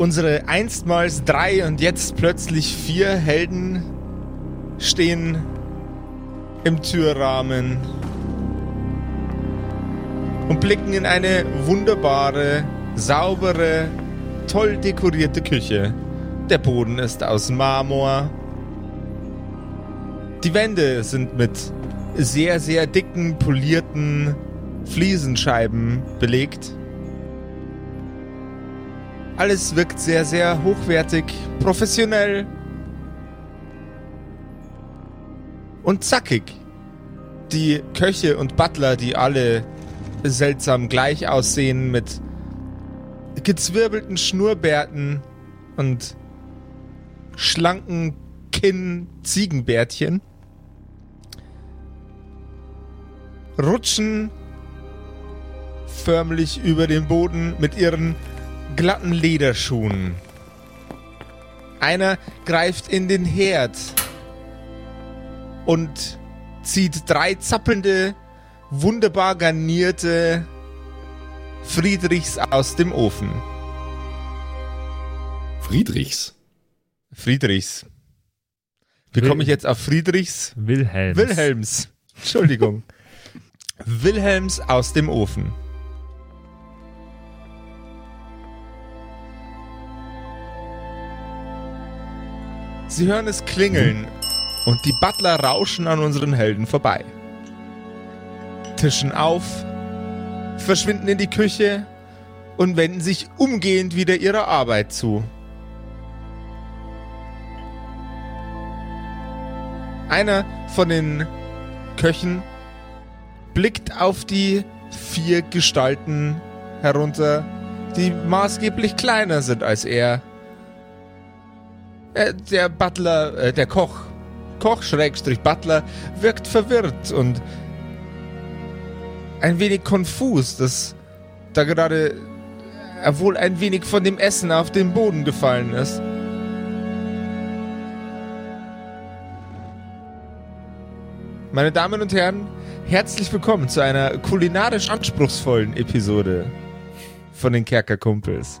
Unsere einstmals drei und jetzt plötzlich vier Helden stehen im Türrahmen und blicken in eine wunderbare, saubere, toll dekorierte Küche. Der Boden ist aus Marmor. Die Wände sind mit sehr, sehr dicken, polierten Fliesenscheiben belegt. Alles wirkt sehr, sehr hochwertig, professionell und zackig. Die Köche und Butler, die alle seltsam gleich aussehen mit gezwirbelten Schnurrbärten und schlanken Kinn-Ziegenbärtchen, rutschen förmlich über den Boden mit ihren glatten Lederschuhen. Einer greift in den Herd und zieht drei zappelnde, wunderbar garnierte Friedrichs aus dem Ofen. Friedrichs. Friedrichs. Wie komme ich jetzt auf Friedrichs? Wilhelms. Wilhelms. Entschuldigung. Wilhelms aus dem Ofen. Sie hören es klingeln und die Butler rauschen an unseren Helden vorbei. Tischen auf, verschwinden in die Küche und wenden sich umgehend wieder ihrer Arbeit zu. Einer von den Köchen blickt auf die vier Gestalten herunter, die maßgeblich kleiner sind als er. Äh, der Butler, äh, der Koch, Koch Schrägstrich Butler, wirkt verwirrt und ein wenig konfus, dass da gerade er wohl ein wenig von dem Essen auf den Boden gefallen ist. Meine Damen und Herren, herzlich willkommen zu einer kulinarisch anspruchsvollen Episode von den Kerkerkumpels.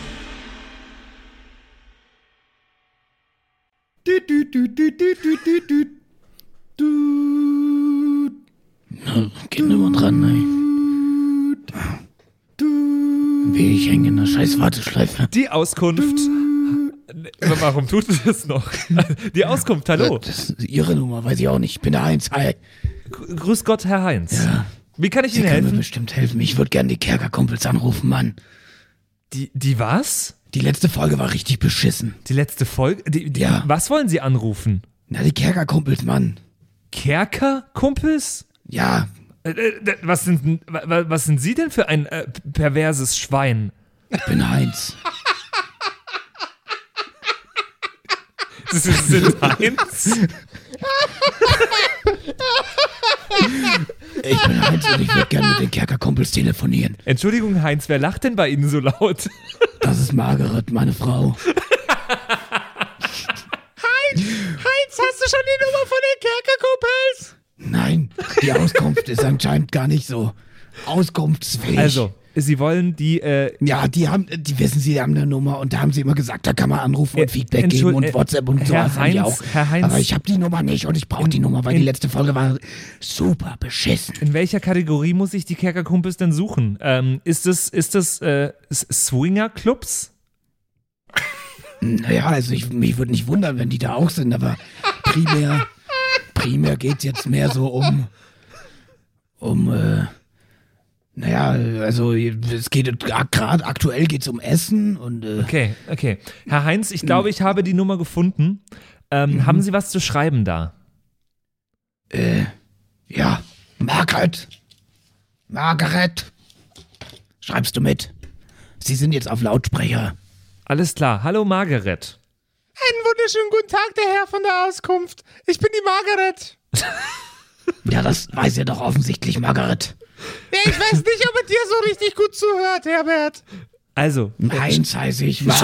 Geht nur mal dran, ey. Wie ich hänge in der scheiß Warteschleife. Die Auskunft. Warum tut es das noch? Die Auskunft, hallo. Das ist Ihre Nummer, weiß ich auch nicht. Ich bin der Heinz. Hi. Grüß Gott, Herr Heinz. Ja. Wie kann ich Sie Ihnen können mir helfen? bestimmt helfen. Ich würde gerne die Kerkerkumpels anrufen, Mann. Die, die was? Die letzte Folge war richtig beschissen. Die letzte Folge? Die, die, Ja. Was wollen Sie anrufen? Na, die Kerkerkumpels, Mann. Kerker-Kumpels? Ja, Äh, äh, was, sind, wa- wa- was sind Sie denn für ein äh, perverses Schwein? ich bin Heinz. Sie sind Heinz? Ich bin Heinz und ich würde gerne mit den Kerkerkumpels telefonieren. Entschuldigung, Heinz, wer lacht denn bei Ihnen so laut? Das ist Margaret, meine Frau. Heinz, hast du schon die Nummer von den Kerkerkumpels? Nein, die Auskunft ist anscheinend gar nicht so auskunftsfähig. Also, Sie wollen die, äh, Ja, die haben, die wissen, sie haben eine Nummer und da haben sie immer gesagt, da kann man anrufen und Äh, Feedback geben und äh, WhatsApp und so Herr was haben die Heinz, auch. Herr Heinz. Aber ich habe die Nummer nicht und ich brauche die Nummer, weil in- die letzte Folge war super beschissen. in welcher Kategorie muss ich die Kerkerkumpels denn suchen? Ähm, ist das, ist das äh, Swinger-Clubs? Naja, also ich, mich würde nicht wundern, wenn die da auch sind, aber primär, primär geht's jetzt mehr so um, um, äh, naja, also es geht gerade aktuell geht's um Essen und äh, Okay, okay. Herr Heinz, ich glaube, ich habe die Nummer gefunden. Ähm, Mhm. Haben Sie was zu schreiben da? Äh, ja, Margaret. Margaret. Schreibst du mit? Sie sind jetzt auf Lautsprecher. Alles klar. Hallo Margaret. Einen wunderschönen guten Tag, der Herr von der Auskunft. Ich bin die Margaret. Ja, das weiß ja doch offensichtlich, Margaret. Ja, ich weiß nicht, ob er dir so richtig gut zuhört, Herbert. Also, Meins heiße ich. Was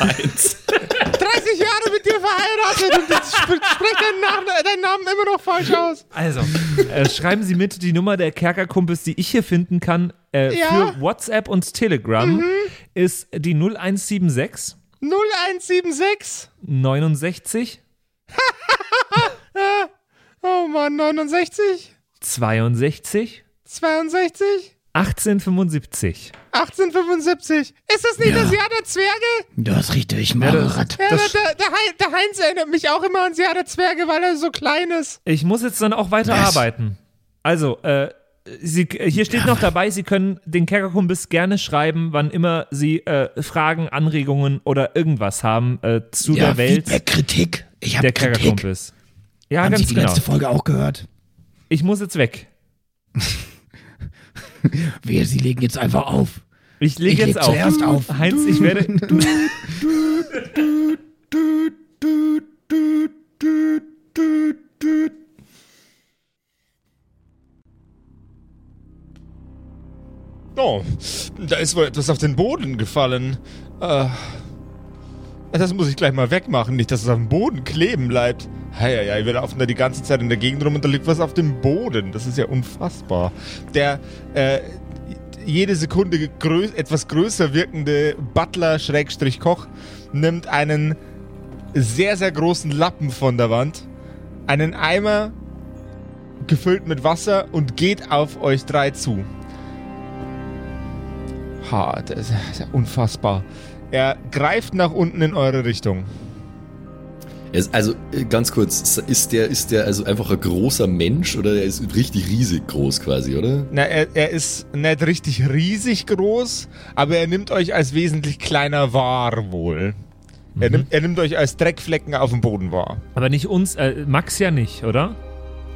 eins. 30 Jahre mit dir verheiratet und jetzt sp spricht dein, Nach dein Namen immer noch falsch aus. also äh, schreiben Sie mit die Nummer der Kerkerkumpels, die ich hier finden kann, äh, Ja. für WhatsApp und Telegram, ist die 0176 0176. 69 Oh Mann, 69, 62 62, 1875. 1875. Ist das nicht Ja. das Jahr der Zwerge? Du hast richtig, Margaret. Ja, Das- der, der, Hei- der Heinz erinnert mich auch immer ans Jahr der Zwerge, weil er so klein ist. Ich muss jetzt dann auch weiterarbeiten. Also, äh, Sie, hier steht noch dabei, Sie können den Kerkerkumpels gerne schreiben, wann immer Sie äh, Fragen, Anregungen oder irgendwas haben äh, zu ja, der Welt Feedback, Kritik. Ich habe der Kritik. Kerkerkumpels. Ja, Haben Sie ganz die genau. letzte Folge auch gehört? Ich muss jetzt weg. Wehe, Sie legen jetzt einfach auf. Ich lege Ich jetzt leg auf. zuerst auf. Heinz, ich werde. Oh, da ist wohl etwas auf den Boden gefallen. Äh, das muss ich gleich mal wegmachen, nicht, dass es auf dem Boden kleben bleibt. Heieiei, wir laufen da die ganze Zeit in der Gegend rum und da liegt was auf dem Boden. Das ist ja unfassbar. Der, äh, jede Sekunde grö etwas größer wirkende Butler-Koch nimmt einen sehr, sehr großen Lappen von der Wand, einen Eimer gefüllt mit Wasser und geht auf euch drei zu. Ha, das ist ja unfassbar. Er greift nach unten in eure Richtung. Also äh, ganz kurz, ist der, ist der also einfach ein großer Mensch oder er ist richtig riesig groß quasi, oder? Na, er, er ist nicht richtig riesig groß, aber er nimmt euch als wesentlich kleiner wahr wohl. Er, nimmt, er nimmt euch als Dreckflecken auf dem Boden wahr. Aber nicht uns, äh, Max ja nicht, oder?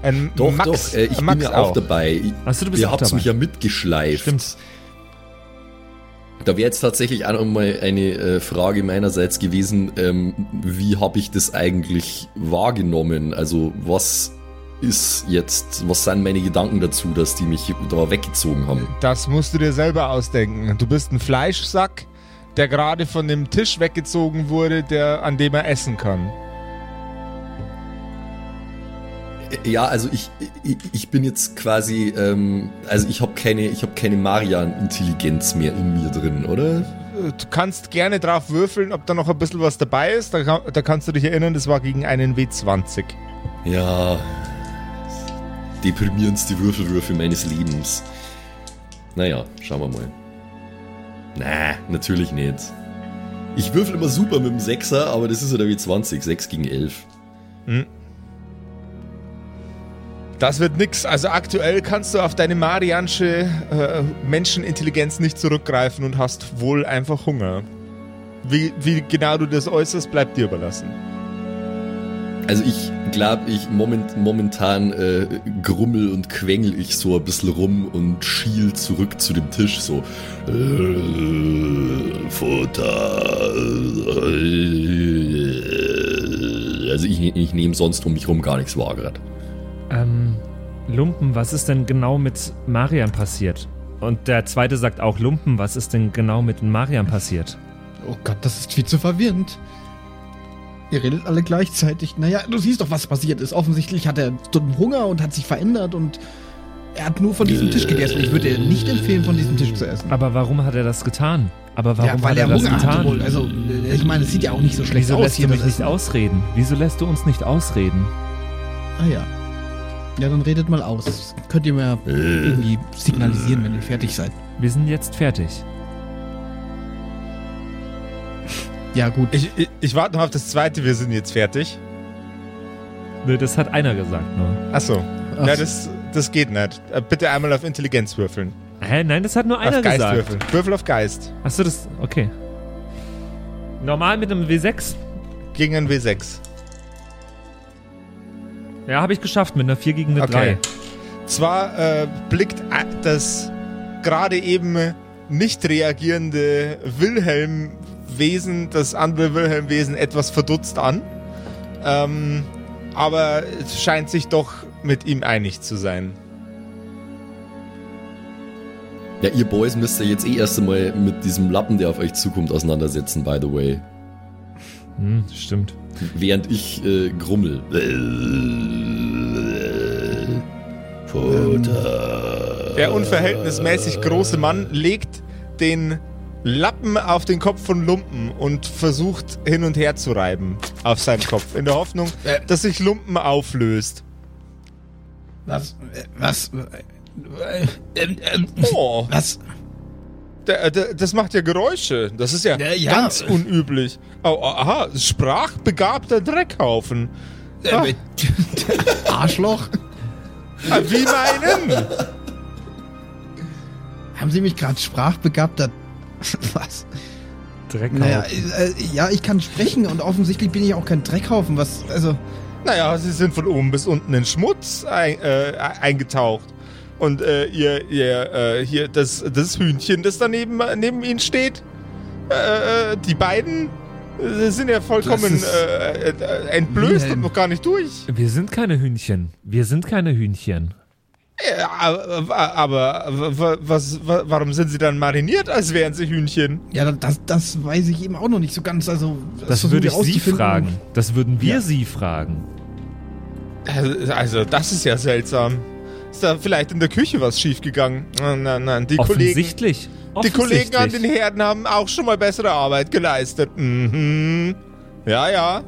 Ein Doch, Max, doch, äh, ich Max bin ja auch, dabei. Ich, Achso, du bist Ihr auch habt dabei. mich ja mitgeschleift. Stimmt. Da wäre jetzt tatsächlich auch noch mal eine äh, Frage meinerseits gewesen, ähm, wie habe ich das eigentlich wahrgenommen? Also was ist jetzt, was sind meine Gedanken dazu, dass die mich da weggezogen haben? Das musst du dir selber ausdenken. Du bist ein Fleischsack, der gerade von dem Tisch weggezogen wurde, der, an dem er essen kann. Ja, also ich, ich, ich bin jetzt quasi, ähm, also ich habe keine, ich habe keine Marian-Intelligenz mehr in mir drin, oder? Du kannst gerne drauf würfeln, ob da noch ein bisschen was dabei ist. Da, da kannst du dich erinnern, das war gegen einen W20. Ja, deprimierendste Würfelwürfe meines Lebens. Naja, schauen wir mal. Na, natürlich nicht. Ich würfel immer super mit dem Sechser, aber das ist ja der W20, 6 gegen 11. Das wird nix. Also aktuell kannst du auf deine marianische äh, Menschenintelligenz nicht zurückgreifen und hast wohl einfach Hunger. Wie, wie genau du das äußerst, bleibt dir überlassen. Also ich glaube, ich moment, momentan äh, grummel und quengel ich so ein bisschen rum und schiel zurück zu dem Tisch so. Äh, Futter. Äh, also ich, ich nehme sonst um mich rum gar nichts wahr gerade. Ähm, Lumpen, was ist denn genau mit Marian passiert? Und der zweite sagt auch, Lumpen, was ist denn genau mit Marian passiert? Oh Gott, das ist viel zu verwirrend. Ihr redet alle gleichzeitig. Naja, du siehst doch, was passiert ist. Offensichtlich hat er Hunger und hat sich verändert und er hat nur von diesem Tisch gegessen. Ich würde dir nicht empfehlen, von diesem Tisch zu essen. Aber warum hat er das getan? Aber warum ja, weil hat er er das Hunger getan? hatte wohl. Also, äh, ich meine, es sieht ja auch nicht so schlecht Wieso aus lässt hier. du mich nicht ausreden? Wieso lässt du uns nicht ausreden? Ah ja. Ja, dann redet mal aus. Das könnt ihr mir irgendwie signalisieren, wenn ihr fertig seid. Wir sind jetzt fertig. Ja, gut. Ich, ich, ich warte noch auf das zweite, wir sind jetzt fertig. Nö, Ne, das hat einer gesagt nur. Achso. Ach Ja, so. das, das geht nicht. Äh, Bitte einmal auf Intelligenz würfeln. Hä? Nein, das hat nur einer auf Geist gesagt. würfeln. Würfel auf Geist. Achso, das. Okay. Normal mit einem W6? Gegen ein W6. Ja, habe ich geschafft mit einer 4 gegen eine Okay. 3. Zwar äh, blickt das gerade eben nicht reagierende Wilhelm Wesen, das andere Wilhelm-Wesen etwas verdutzt an. Ähm, aber es scheint sich doch mit ihm einig zu sein. Ja, ihr Boys müsst ihr jetzt eh erst einmal mit diesem Lappen, der auf euch zukommt, auseinandersetzen, by the way. Hm, stimmt. Während ich äh, grummel. Futter. Der unverhältnismäßig große Mann legt den Lappen auf den Kopf von Lumpen und versucht hin und her zu reiben auf seinem Kopf, in der Hoffnung, Äh. dass sich Lumpen auflöst. Was? äh, Was? äh, ähm, ähm, Oh, Was? Der, das macht ja Geräusche. Das ist ja, Ja, ja. ganz unüblich. Oh, aha, sprachbegabter Dreckhaufen. Ah, Äh, Arschloch? ah, wie meinen? Haben Sie mich gerade sprachbegabter... Was? Dreckhaufen. Naja, äh, ja, ich kann sprechen und offensichtlich bin ich auch kein Dreckhaufen. Was, also... Naja, sie sind von oben bis unten in Schmutz ein, äh, eingetaucht. Und äh, ihr, ihr äh, hier, das, das Hühnchen, das daneben neben ihnen steht, äh, äh, die beiden äh, sind ja vollkommen Das äh, entblößt Wilhelm. und noch gar nicht durch. Wir sind keine Hühnchen. Wir sind keine Hühnchen. Ja, aber, aber wa- was, wa- warum sind sie dann mariniert, als wären sie Hühnchen? Ja, das, das weiß ich eben auch noch nicht so ganz. Also, Das versuchen würde wir ich Sie fragen. Das würden wir Ja. Sie fragen. Also, das ist ja seltsam. Ist da vielleicht in der Küche was schiefgegangen? Nein, nein, nein. Die Kollegen, Offensichtlich. die Kollegen an den Offensichtlich. Herden haben auch schon mal bessere Arbeit geleistet. Mhm. Ja, ja.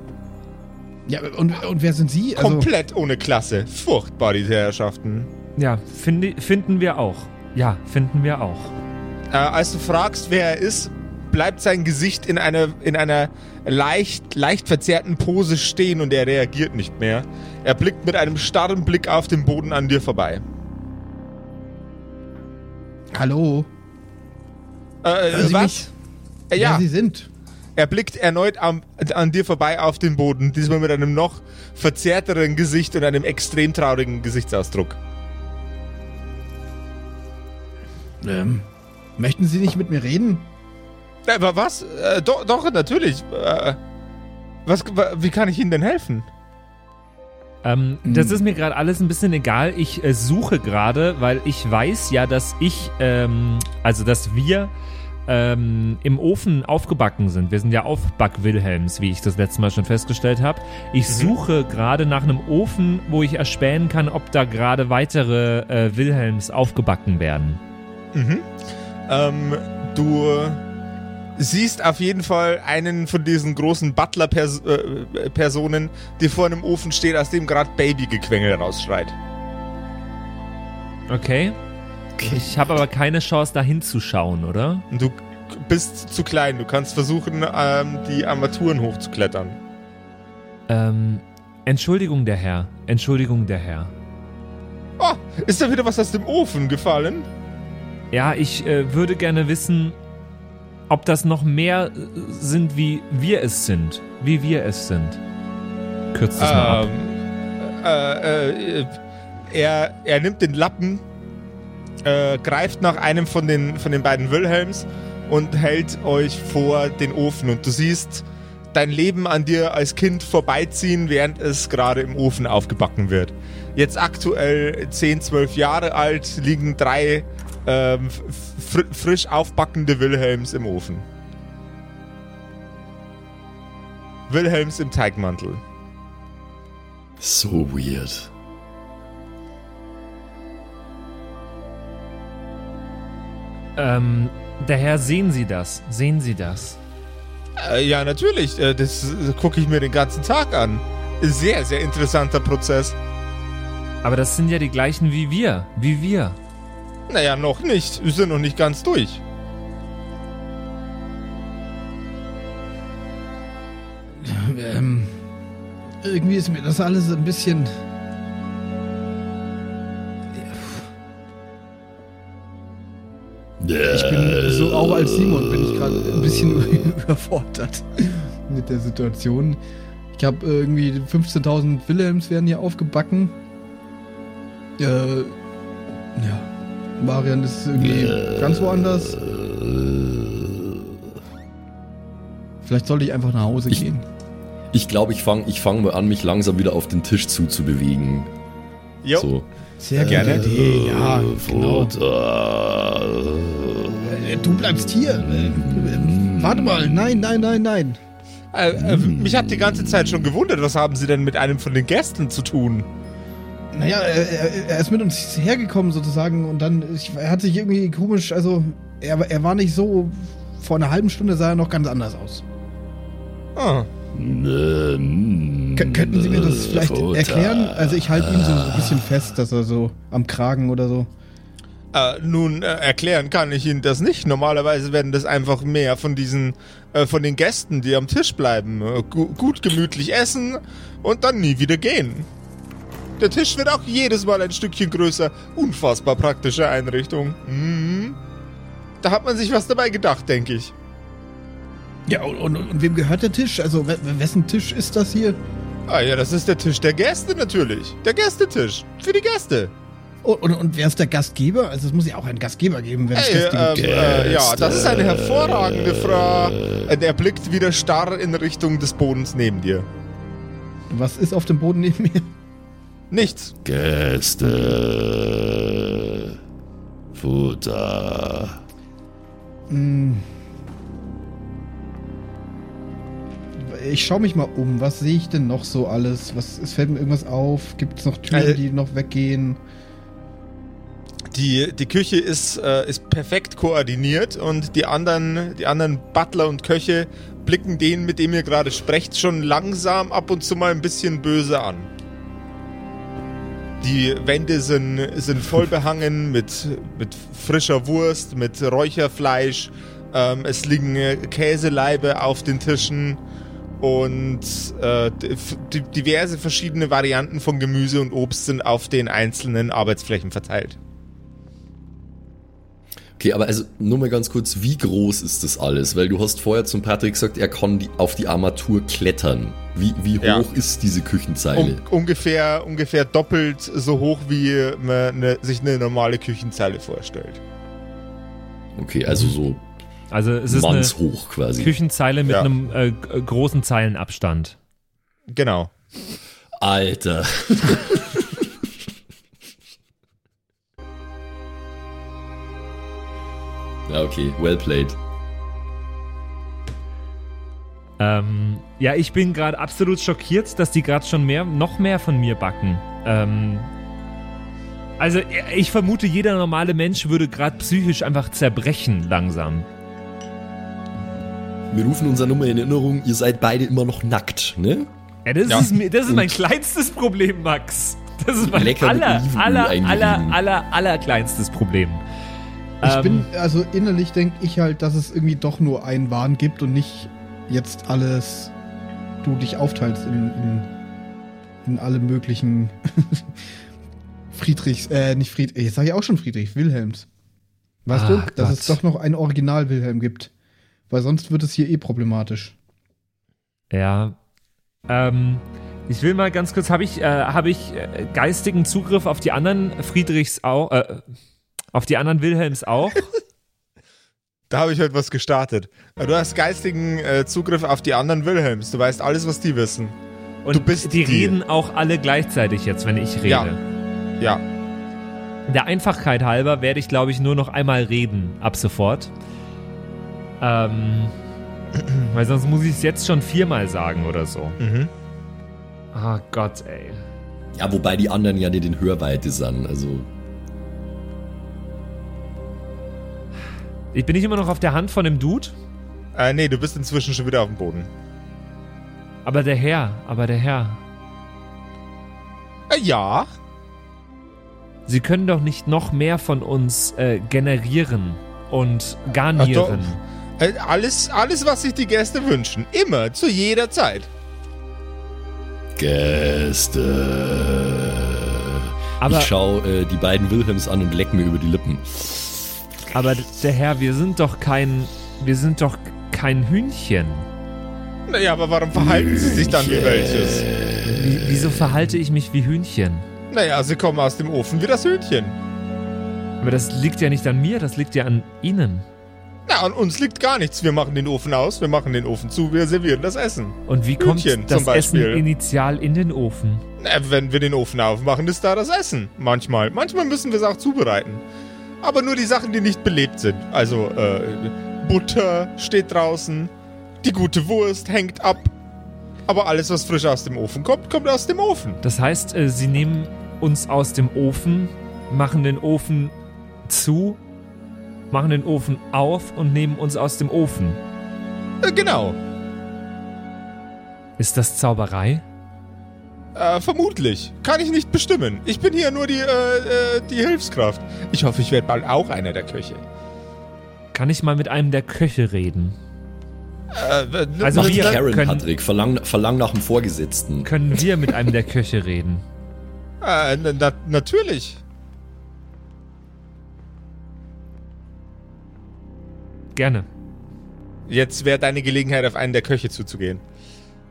Ja, und, und wer sind Sie? Also, Komplett ohne Klasse. Furchtbar, diese Herrschaften. Ja, finde, finden wir auch. Ja, finden wir auch. Äh, als du fragst, wer er ist, bleibt sein Gesicht in einer, in einer leicht, leicht verzerrten Pose stehen und er reagiert nicht mehr. Er blickt mit einem starren Blick auf den Boden an dir vorbei. hallo? Äh, Hören Sie was? mich? Äh, Wer ja, Sie sind? er blickt erneut am, an dir vorbei auf den Boden, diesmal mit einem noch verzerrteren Gesicht und einem extrem traurigen Gesichtsausdruck. Ähm, möchten Sie nicht mit mir reden? Äh, Aber was? Äh, doch, doch, natürlich. Äh, was, wa- wie kann ich Ihnen denn helfen? Ähm, Mhm. Das ist mir gerade alles ein bisschen egal. Ich äh, suche gerade, weil ich weiß ja, dass ich, ähm, also dass wir ähm, im Ofen aufgebacken sind. Wir sind ja Aufback-Wilhelms, wie ich das letzte Mal schon festgestellt habe. Ich Mhm. suche gerade nach einem Ofen, wo ich erspähen kann, ob da gerade weitere äh, Wilhelms aufgebacken werden. Mhm. Ähm, du siehst auf jeden Fall einen von diesen großen Butler-Personen, die vor einem Ofen steht, aus dem gerade Babygequengel rausschreit. Okay. Ich habe aber keine Chance, da hinzuschauen, oder? Du bist zu klein. Du kannst versuchen, ähm, die Armaturen hochzuklettern. Ähm, Entschuldigung, der Herr. Entschuldigung, der Herr. Oh, ist da wieder was aus dem Ofen gefallen? Ja, ich äh, würde gerne wissen, ob das noch mehr äh, sind, wie wir es sind. Wie wir es sind. Kürzt das mal ab. Ähm, äh, äh, er, er nimmt den Lappen, äh, greift nach einem von den, von den beiden Wilhelms und hält euch vor den Ofen. Und du siehst dein Leben an dir als Kind vorbeiziehen, während es gerade im Ofen aufgebacken wird. Jetzt aktuell 10, 12 Jahre alt, liegen drei ähm, fr frisch aufbackende Wilhelms im Ofen. Wilhelms im Teigmantel. So weird. Ähm, der Herr, sehen Sie das? Sehen Sie das? Äh, ja, natürlich. Äh, das äh, gucke ich mir den ganzen Tag an. Sehr, sehr interessanter Prozess. Aber das sind ja die gleichen wie wir. Wie wir. Naja, noch nicht. Wir sind noch nicht ganz durch. Ähm, irgendwie ist mir das alles ein bisschen. Ich bin so auch als Simon bin ich gerade ein bisschen überfordert mit der Situation. Ich habe irgendwie 15.000 Wilhelms werden hier aufgebacken. Äh, ja. Marian ist irgendwie ganz woanders. Vielleicht sollte ich einfach nach Hause Ich- gehen. Ich glaube, ich fange ich fang mal an, mich langsam wieder auf den Tisch zuzubewegen. Jo. So. Sehr Gerne. Idee, ja, genau. Äh, Du bleibst hier. Äh, Warte mal, nein, nein, nein, nein. Äh, äh, mich hat die ganze Zeit schon gewundert, was haben Sie denn mit einem von den Gästen zu tun? Naja, er, er, ist mit uns hergekommen sozusagen und dann, ich, er hat sich irgendwie komisch, also er, er war nicht so, vor einer halben Stunde sah er noch ganz anders aus. Ah, K könnten Sie mir das vielleicht erklären? Also ich halte ihn so ein bisschen fest, dass er so am Kragen oder so. Äh, nun, äh, erklären kann ich Ihnen das nicht. Normalerweise werden das einfach mehr von diesen, äh, von den Gästen, die am Tisch bleiben. Äh, gu gut gemütlich essen und dann nie wieder gehen. Der Tisch wird auch jedes Mal ein Stückchen größer. Unfassbar praktische Einrichtung. Mhm. Da hat man sich was dabei gedacht, denke ich. Ja, und, und, und wem gehört der Tisch? Also we- wessen Tisch ist das hier? Ah ja, das ist der Tisch der Gäste natürlich. Der Gästetisch. Für die Gäste. Und, und, und wer ist der Gastgeber? Also es muss ja auch einen Gastgeber geben, wenn es Hey, Gäste ähm, gibt. äh, ja, das ist eine hervorragende Frage. Äh, Er blickt wieder starr in Richtung des Bodens neben dir. Was ist auf dem Boden neben mir? Nichts. Gäste. Futter. Hm. Ich schaue mich mal um. Was sehe ich denn noch so alles? Was es fällt mir irgendwas auf? Gibt es noch Türen, Äh, die noch weggehen? Die, die Küche ist, äh, ist perfekt koordiniert und die anderen, die anderen Butler und Köche blicken den, mit dem ihr gerade sprecht, schon langsam ab und zu mal ein bisschen böse an. Die Wände sind, sind voll behangen mit, mit frischer Wurst, mit Räucherfleisch. Ähm, es liegen äh, Käseleibe auf den Tischen und äh, diverse verschiedene Varianten von Gemüse und Obst sind auf den einzelnen Arbeitsflächen verteilt. Okay, aber also nur mal ganz kurz, wie groß ist das alles? Weil du hast vorher zum Patrick gesagt, er kann die, auf die Armatur klettern. Wie, wie hoch Ja. ist diese Küchenzeile? Um, ungefähr, ungefähr doppelt so hoch, wie man ne, sich eine normale Küchenzeile vorstellt. Okay, also so Also es ist eine mannshoch quasi. Küchenzeile mit Ja. einem äh, großen Zeilenabstand. Genau. Alter. ja, okay, well played. Ähm, ja, ich bin gerade absolut schockiert, dass die gerade schon mehr, noch mehr von mir backen. Ähm, also ich vermute, jeder normale Mensch würde gerade psychisch einfach zerbrechen langsam. Wir rufen unsere Nummer in Erinnerung, ihr seid beide immer noch nackt, ne? Ja, das, Ja. Ist, das ist mein kleinstes Problem, Max. Das ist mein Lecker aller, aller, aller, eingerieben. aller, aller kleinstes Problem. Ich Ähm, bin, also innerlich denke ich halt, dass es irgendwie doch nur einen Wahn gibt und nicht jetzt alles, du dich aufteilst in, in, in alle möglichen Friedrichs, äh, nicht Friedrich, jetzt sage ich auch schon Friedrich, Wilhelms. Weißt Ah, du, dass Gott. es doch noch ein Original Wilhelm gibt. Weil sonst wird es hier eh problematisch. Ja. Ähm, ich will mal ganz kurz, habe ich, äh, hab ich äh, geistigen Zugriff auf die anderen Friedrichs auch, äh, auf die anderen Wilhelms auch? Da habe ich heute was gestartet. Du hast geistigen äh, Zugriff auf die anderen Wilhelms. Du weißt alles, was die wissen. Und Du bist die die. reden auch alle gleichzeitig jetzt, wenn ich rede. Ja. Ja. Der Einfachkeit halber werde ich, glaube ich, nur noch einmal reden ab sofort. Ähm, weil sonst muss ich es jetzt schon viermal sagen oder so. Mhm. Ah Gott, ey. Ja, wobei die anderen ja nicht in Hörweite sind, also. Ich bin nicht immer noch auf der Hand von dem Dude, Äh, nee, du bist inzwischen schon wieder auf dem Boden. aber der Herr, aber der Herr. Äh, ja. Sie können doch nicht noch mehr von uns äh, generieren und garnieren. Äh, alles, alles, was sich die Gäste wünschen. Immer, zu jeder Zeit. Gäste. Aber, ich schau äh, die beiden Wilhelms an und leck mir über die Lippen. Aber der Herr, wir sind doch kein, wir sind doch kein Hühnchen. Naja, aber warum verhalten sie sich dann wie welches? Wie, wieso verhalte ich mich wie Hühnchen? Naja, sie kommen aus dem Ofen wie das Hühnchen. Aber das liegt ja nicht an mir, das liegt ja an Ihnen. Na, an uns liegt gar nichts. Wir machen den Ofen aus, wir machen den Ofen zu, wir servieren das Essen. Und wie kommt Hühnchen das. Essen initial in den Ofen? Na, wenn wir den Ofen aufmachen, ist da das Essen. Manchmal. Manchmal müssen wir es auch zubereiten. Aber nur die Sachen, die nicht belebt sind. Also, äh, Butter steht draußen. Die gute Wurst hängt ab. Aber alles, was frisch aus dem Ofen kommt, kommt aus dem Ofen. Das heißt, äh, sie nehmen uns aus dem Ofen, machen den Ofen zu, machen den Ofen auf und nehmen uns aus dem Ofen. Äh, genau. Ist das Zauberei? Äh, vermutlich. Kann ich nicht bestimmen. Ich bin hier nur die, äh, äh, die Hilfskraft. Ich hoffe, ich werde bald auch einer der Köche. Kann ich mal mit einem der Köche reden? Äh, Also wir Karen, können- Patrick. Verlang, verlang nach dem Vorgesetzten. Können wir mit einem der Köche reden? äh, na, natürlich. Gerne. Jetzt wäre deine Gelegenheit, auf einen der Köche zuzugehen.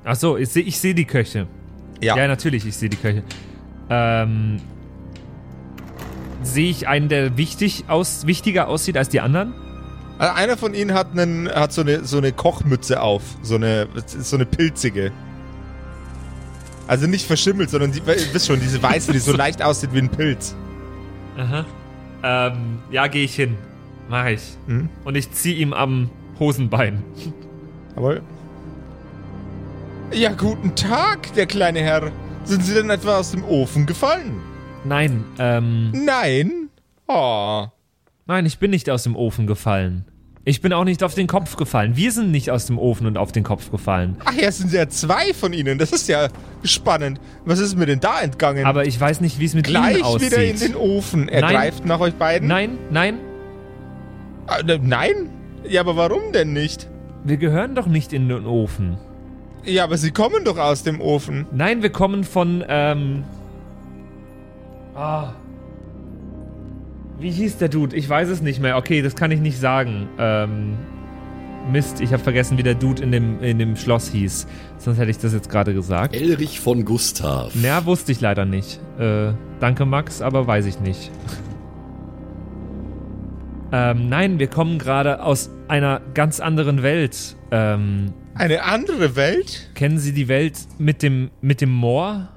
Ach so, ich sehe ich seh die Köche. Ja. Ja, natürlich, ich sehe die Köche. Ähm, sehe ich einen, der wichtig aus, wichtiger aussieht als die anderen? Also einer von ihnen hat, einen, hat so, eine, so eine Kochmütze auf. So eine, so eine pilzige. Also nicht verschimmelt, sondern die, ihr wisst schon, diese weiße, die so leicht aussieht wie ein Pilz. Aha. Ähm, ja, gehe ich hin. Mach ich. Mhm. Und ich ziehe ihm am Hosenbein. Jawohl. Ja, guten Tag, der kleine Herr. Sind Sie denn etwa aus dem Ofen gefallen? Nein, ähm, Nein? Oh. nein, ich bin nicht aus dem Ofen gefallen. Ich bin auch nicht auf den Kopf gefallen. Wir sind nicht aus dem Ofen und auf den Kopf gefallen. Ach ja, es sind ja zwei von Ihnen. Das ist ja spannend. Was ist mir denn da entgangen? Aber ich weiß nicht, wie es mit Gleich Ihnen aussieht. wieder in den Ofen. Er Nein. greift nach euch beiden. nein, nein, Ah, ne, nein? Ja, aber warum denn nicht? wir gehören doch nicht in den Ofen. Ja, aber sie kommen doch aus dem Ofen. Nein, wir kommen von, ähm. Ah. Wie hieß der Dude? Ich weiß es nicht mehr. Okay, das kann ich nicht sagen. Ähm. Mist, ich habe vergessen, wie der Dude in dem, in dem Schloss hieß. Sonst hätte ich das jetzt gerade gesagt. Elrich von Gustav. Na, wusste ich leider nicht. Äh, danke, Max, aber weiß ich nicht. ähm, nein, wir kommen gerade aus einer ganz anderen Welt. Ähm, Eine andere Welt? kennen Sie die Welt mit dem, mit dem Moor?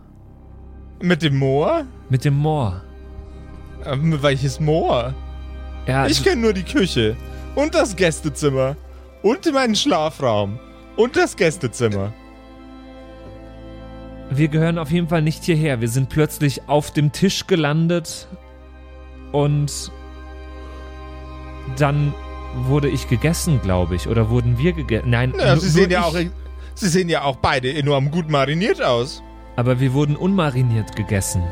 Mit dem Moor? Mit dem Moor. Ähm, welches Moor? Ja, Ich kenne nur die Küche. Und das Gästezimmer. Und meinen Schlafraum. Und das Gästezimmer. wir gehören auf jeden Fall nicht hierher. Wir sind plötzlich auf dem Tisch gelandet und dann wurde ich gegessen, glaube ich. Oder wurden wir gegessen? Nein, Ja, sie sehen ja auch. Sie sehen ja auch beide enorm gut mariniert aus. Aber wir wurden unmariniert gegessen.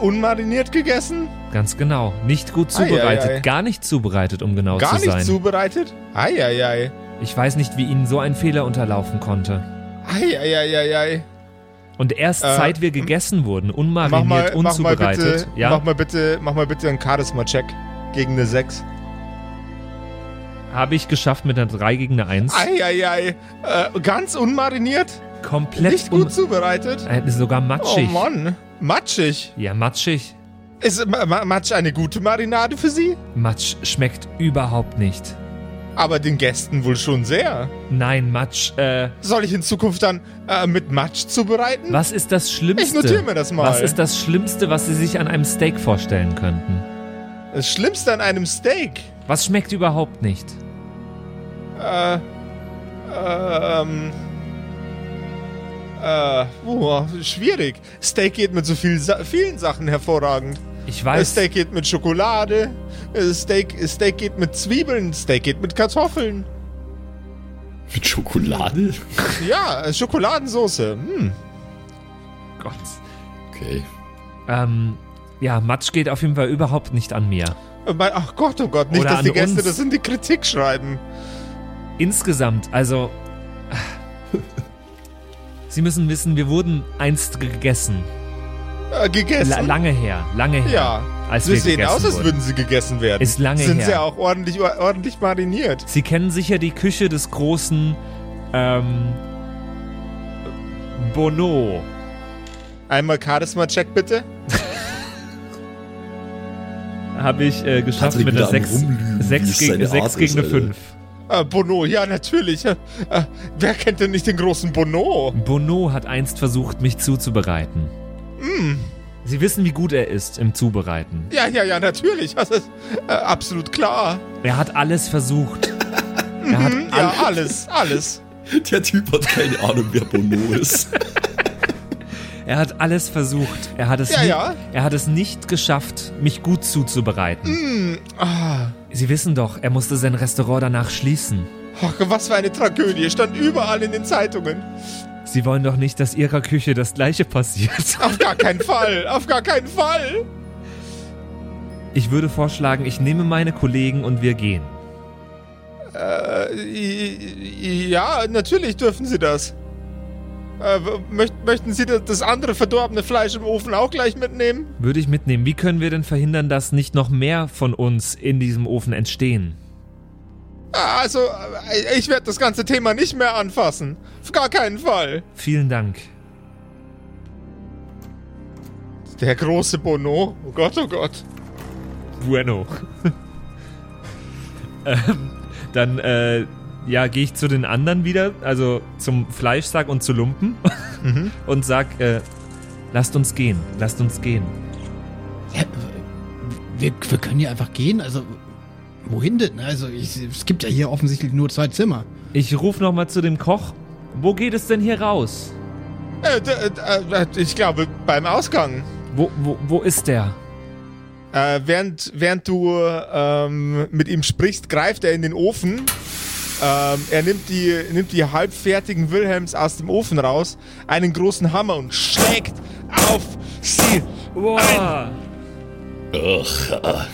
Unmariniert gegessen? Ganz genau. Nicht gut Ei, ei, zubereitet. ei. Gar nicht zubereitet, um genau Gar zu nicht sein. zubereitet? Eieiei. ich weiß nicht, wie Ihnen so ein Fehler unterlaufen konnte. Eieiei. Und erst Äh, seit wir gegessen wurden, Mach unmariniert, mal, mach mal unzubereitet. bitte, ja, mach mal bitte, mach mal bitte einen Charisma-Check gegen eine 6. habe ich geschafft mit einer 3 gegen eine 1. Eieiei. Äh, ganz unmariniert? Komplett Nicht gut zubereitet? äh, sogar Oh matschig. Mann. Matschig. ja, matschig. Ist Ma- Ma- Matsch eine gute Marinade für Sie? Matsch schmeckt überhaupt nicht. Aber den Gästen wohl schon sehr. Nein, Matsch, äh, Soll ich in Zukunft dann äh, mit Matsch zubereiten? was ist das Schlimmste? Ich notiere mir das mal. Was ist das Schlimmste, was Sie sich an einem Steak vorstellen könnten? Das Schlimmste an einem Steak? Was schmeckt überhaupt nicht? Äh, ähm, äh, boah, schwierig. Steak geht mit so viel, Sa vielen Sachen hervorragend. Ich Äh, weiß, Steak geht mit Schokolade, äh, Steak, Steak geht mit Zwiebeln, Steak geht mit Kartoffeln. Mit Schokolade? Ja, äh, Schokoladensauce. Hm. Gott. Okay. Ähm, ja, Matsch geht auf jeden Fall überhaupt nicht an mir. Äh, mein- Ach Gott, oh Gott, nicht, Oder dass die Gäste uns. das in die Kritik schreiben. Insgesamt, also. Sie müssen wissen, wir wurden einst gegessen. Äh, gegessen. La lange her, lange her. ja. als Sie wir sehen aus, als würden sie gegessen werden. Ist lange Sind her. sie auch ordentlich, ordentlich mariniert. Sie kennen sicher die Küche des großen ähm, Bono. Einmal Charisma-Check bitte. Habe ich äh, geschafft mit einer am 6, Rumlügen, wie 6 es gegen, seine 6 Art gegen eine Alter. 5. Äh, Bono, ja, natürlich. Äh, äh, wer kennt denn nicht den großen Bono? Bono hat einst versucht, mich zuzubereiten. Sie wissen, wie gut er ist im Zubereiten. Ja, ja, ja, natürlich. Das ist äh, absolut klar. Er hat alles versucht. Er hat Hm, ja, alles, alles. Der Typ hat keine Ahnung, wer Bono ist. Er hat alles versucht. Er hat es, Ja, nie, ja. Er hat es nicht geschafft, mich gut zuzubereiten. Ah, Sie wissen doch, er musste sein Restaurant danach schließen. ach, was für eine Tragödie. Stand überall in den Zeitungen. Sie wollen doch nicht, dass Ihrer Küche das gleiche passiert. Auf gar keinen Fall. Auf gar keinen Fall. Ich würde vorschlagen, ich nehme meine Kollegen und wir gehen. Äh, ja, natürlich dürfen Sie das. Äh, möcht, möchten Sie das, das andere verdorbene Fleisch im Ofen auch gleich mitnehmen? Würde ich mitnehmen. Wie können wir denn verhindern, dass nicht noch mehr von uns in diesem Ofen entstehen? Ah, Also, äh, ich werde das ganze Thema nicht mehr anfassen. Auf gar keinen Fall. Vielen Dank. Der große Bono. Oh Gott, oh Gott. Bueno. ähm, dann, äh, ja, gehe ich zu den anderen wieder, also zum Fleischsack und zu Lumpen und sag, äh, lasst uns gehen, lasst uns gehen. Ja, wir, wir können ja einfach gehen. Also, wohin denn? Also, ich, es gibt ja hier offensichtlich nur zwei Zimmer. Ich ruf noch mal zu dem Koch. Wo geht es denn hier raus? Äh, äh, äh, ich glaube, beim Ausgang. Wo, wo, wo ist der? Äh, während, während du ähm, mit ihm sprichst, greift er in den Ofen. Ähm, er nimmt die, nimmt die halbfertigen Wilhelms aus dem Ofen raus, einen großen Hammer und schlägt auf sie. Boah. Ach, ah.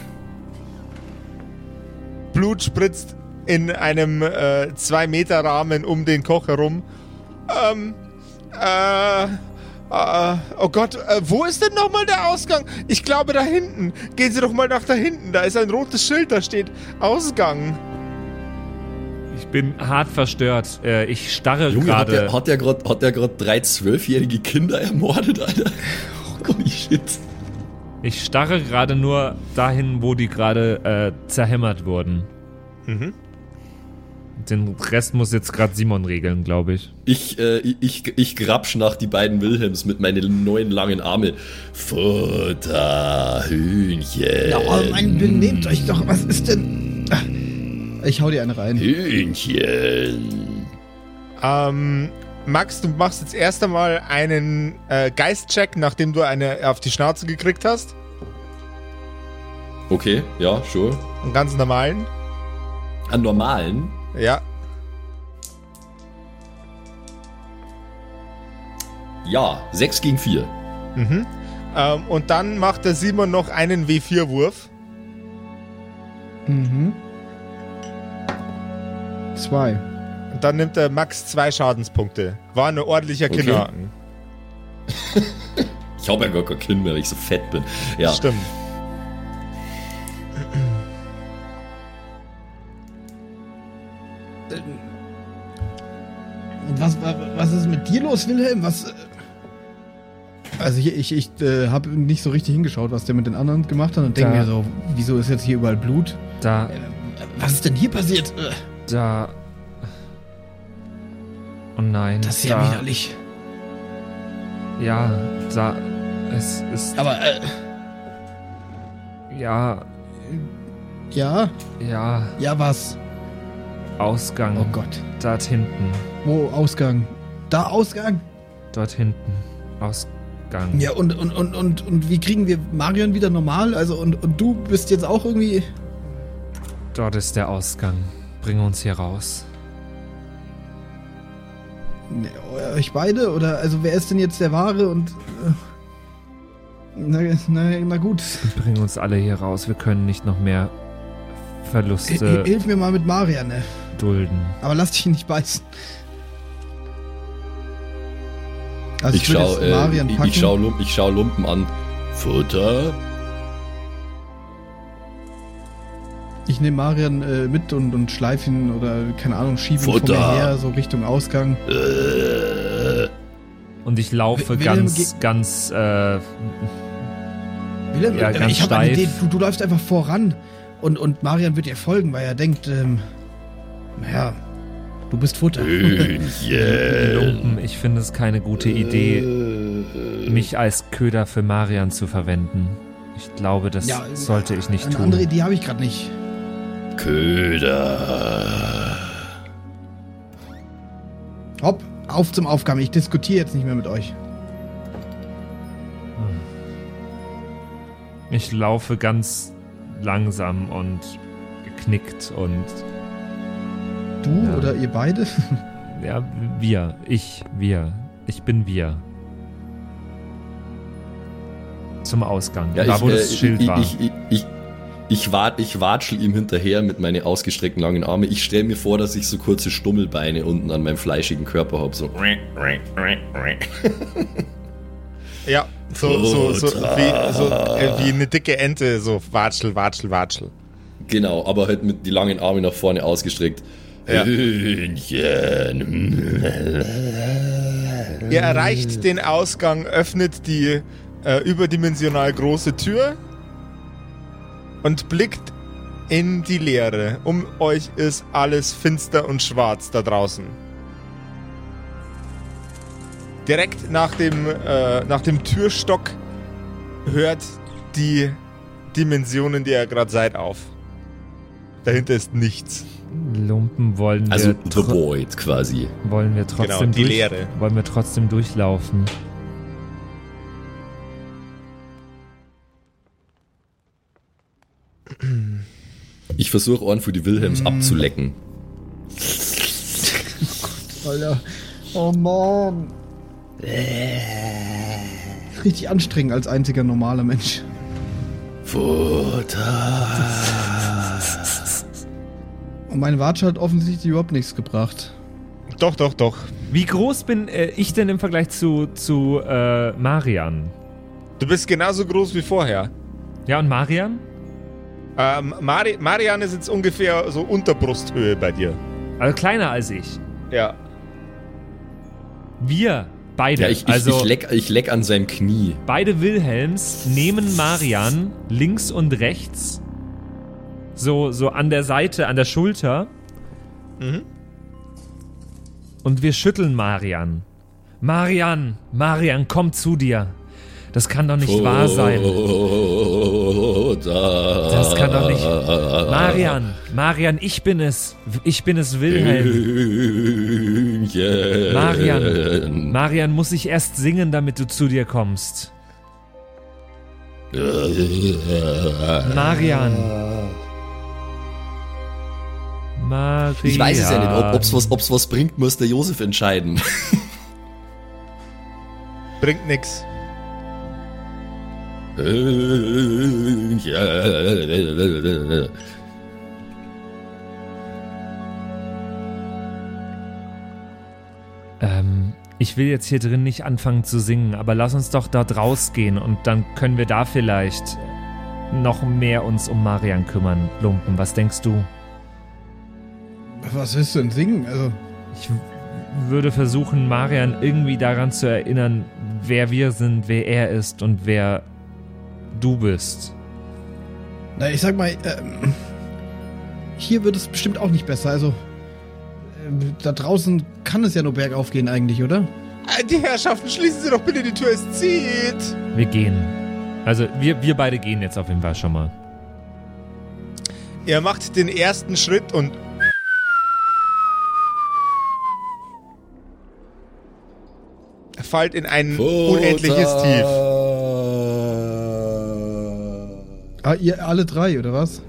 Blut spritzt in einem äh, 2-Meter-Rahmen um den Koch herum. Ähm, äh, äh, oh Gott, äh, wo ist denn nochmal der Ausgang? Ich glaube da hinten. Gehen Sie doch mal nach da hinten. Da ist ein rotes Schild, da steht Ausgang. Ich bin hart verstört. Äh, ich starre Junge, hat der, gerade. hat der gerade hat der grad drei zwölfjährige Kinder ermordet, Alter? Holy shit. Ich starre gerade nur dahin, wo die gerade äh, zerhämmert wurden. Mhm. Den Rest muss jetzt gerade Simon regeln, glaube ich. Ich, äh, ich, ich grapsch nach die beiden Wilhelms mit meinen neuen langen Armen. Futter, Hühnchen. Ja, oh mein, benehmt euch doch. Was ist denn? Ich hau dir eine rein. Hühnchen. Ähm, Max, du machst jetzt erst einmal einen äh, Geistcheck, nachdem du eine auf die Schnauze gekriegt hast. Okay, ja, sure. Einen ganz normalen. An normalen. Ja. Ja, 6 gegen 4. Mhm. Ähm, und dann macht der Simon noch einen W4-Wurf. Mhm. Zwei. Und dann nimmt der Max zwei Schadenspunkte. War ein ordentlicher Okay. Kinderhaken. Ich habe ja gar kein Kinn mehr, weil ich so fett bin. Ja. Stimmt. Was, wa- was ist mit dir los, Wilhelm? Was. äh, Also hier, ich, ich äh, habe nicht so richtig hingeschaut, was der mit den anderen gemacht hat und denke mir so, wieso ist jetzt hier überall Blut? Da, Äh, Was ist denn hier passiert? Äh, da. Oh nein. Das ist ja da, widerlich. Ja, da. Es ist. Aber, äh, Ja, ja, ja. ja, was? Ausgang. Oh Gott. Dort hinten. Wo Ausgang? Da Ausgang? Dort hinten. Ausgang. Ja, und, und, und, und, und wie kriegen wir Marion wieder normal? Also, und, und du bist jetzt auch irgendwie. Dort ist der Ausgang. Bring uns hier raus. Ne, euch beide? Oder, also, wer ist denn jetzt der Wahre und. Äh, na, na, na gut. Bring uns alle hier raus. Wir können nicht noch mehr H Verluste hilf mir mal mit Marian, ne? dulden. Aber lass dich nicht beißen. Also Ich würd schau, jetzt äh, ich, ich, schau, ich schau Lumpen an. Futter? Ich nehme Marian äh, mit und, und schleife ihn oder, keine Ahnung, schiebe ihn vor mir her, so Richtung Ausgang. Äh, Und ich laufe Wilhelm, ganz, ganz, äh, Wilhelm, Ja, äh, ganz ich habe eine steif. Idee, du, du läufst einfach voran und, und Marian wird dir folgen, weil er denkt, ähm, Naja, du bist Futter. Lumpen, ich finde es keine gute Idee, mich als Köder für Marian zu verwenden. Ich glaube, das Ja, sollte ich nicht Eine tun. andere Idee habe ich gerade nicht. Köder. Hopp, auf zum Aufgaben. Ich diskutiere jetzt nicht mehr mit euch. Ich laufe ganz langsam und geknickt und Du Ja. oder ihr beide? ja, wir, ich, wir, ich bin wir. Zum Ausgang, Ja, da ich, wo äh, das Schild ich, war. ich, ich, ich, wat, ich watschel ihm hinterher mit meinen ausgestreckten langen Armen. Ich stelle mir vor, dass ich so kurze Stummelbeine unten an meinem fleischigen Körper habe. So. Ja, so, so, so, wie, so äh, wie eine dicke Ente, so watschel, watschel, watschel. Genau, aber halt mit die langen Arme nach vorne ausgestreckt. Ja. Hühnchen. Ihr erreicht den Ausgang, öffnet die äh, überdimensional große Tür und blickt in die Leere. Um euch ist alles finster und schwarz da draußen. Direkt nach dem, äh, nach dem Türstock hört die Dimensionen, die ihr gerade seid, auf. Dahinter ist nichts. Lumpen wollen Also wir, The tro- Void quasi. wollen wir trotzdem Genau, die durch, Leere. wollen wir trotzdem durchlaufen. Ich versuche einen für die Wilhelms abzulecken. Alter. Oh Mann. Richtig anstrengend als einziger normaler Mensch. Futter. Und mein Watsch hat offensichtlich überhaupt nichts gebracht. Doch, doch, doch. Wie groß bin äh, ich denn im Vergleich zu, zu äh, Marian? Du bist genauso groß wie vorher. Ja, und Marian? Ähm, Mari Marian ist jetzt ungefähr so Unterbrusthöhe bei dir. Also kleiner als ich. Ja. Wir, beide, Ja, ich, ich, also ich, leck, ich leck an seinem Knie. beide Wilhelms nehmen Marian links und rechts so, so an der Seite, an der Schulter Mhm. und wir schütteln Marian. Marian, Marian, komm zu dir. Das kann doch nicht wahr sein. Das kann doch nicht. Marian, Marian, ich bin es. Ich bin es, Wilhelm. Hühnchen. Marian, Marian muss ich erst singen, damit du zu dir kommst. Marian. Marian. Ich weiß es ja nicht, ob ob's was, ob's was bringt, muss der Josef entscheiden. Bringt nix. Ähm, ich will jetzt hier drin nicht anfangen zu singen, aber lass uns doch dort rausgehen und dann können wir da vielleicht noch mehr uns um Marian kümmern, Lumpen. Was denkst du? Was ist denn singen? Also, Ich würde versuchen, Marian irgendwie daran zu erinnern, wer wir sind, wer er ist und wer du bist. na, ich sag mal, ähm, hier wird es bestimmt auch nicht besser. Also, ähm, da draußen kann es ja nur bergauf gehen eigentlich, oder? Äh, Die Herrschaften, schließen Sie doch bitte die Tür, es zieht. Wir gehen. Also wir, wir beide gehen jetzt auf jeden Fall schon mal. Ihr macht den ersten Schritt und fallt in ein unendliches Tief. Ah, ihr alle drei, oder was?